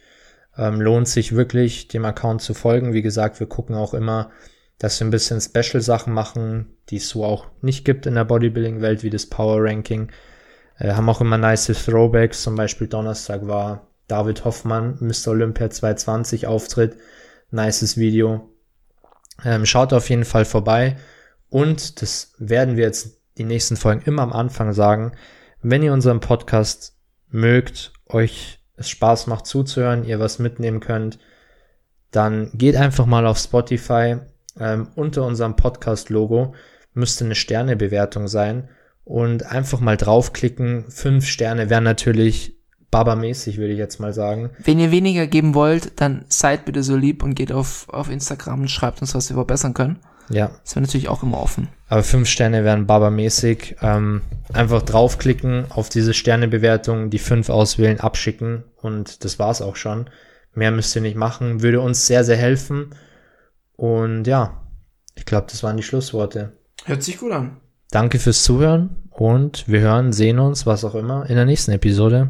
Ähm, lohnt sich wirklich, dem Account zu folgen. Wie gesagt, wir gucken auch immer, dass wir ein bisschen Special-Sachen machen, die es so auch nicht gibt in der Bodybuilding-Welt, wie das Power Ranking. Äh, haben auch immer nice Throwbacks. Zum Beispiel Donnerstag war David Hoffmann, Mr. Olympia 220 Auftritt. Nices Video. Ähm, schaut auf jeden Fall vorbei. Und das werden wir jetzt die nächsten Folgen immer am Anfang sagen. Wenn ihr unseren Podcast mögt, euch es Spaß macht zuzuhören, ihr was mitnehmen könnt, dann geht einfach mal auf Spotify. Ähm, unter unserem Podcast-Logo müsste eine Sternebewertung sein und einfach mal draufklicken. Fünf Sterne wären natürlich babamäßig, würde ich jetzt mal sagen. Wenn ihr weniger geben wollt, dann seid bitte so lieb und geht auf, auf Instagram und schreibt uns, was wir verbessern können. Ja, Das wäre natürlich auch immer offen. aber fünf Sterne wären babamäßig. Ähm, einfach draufklicken auf diese Sternebewertung, die fünf auswählen, abschicken und das war's auch schon. Mehr müsst ihr nicht machen. Würde uns sehr, sehr helfen. Und ja, ich glaube, das waren die Schlussworte. Hört sich gut an. Danke fürs Zuhören und wir hören, sehen uns, was auch immer, in der nächsten Episode.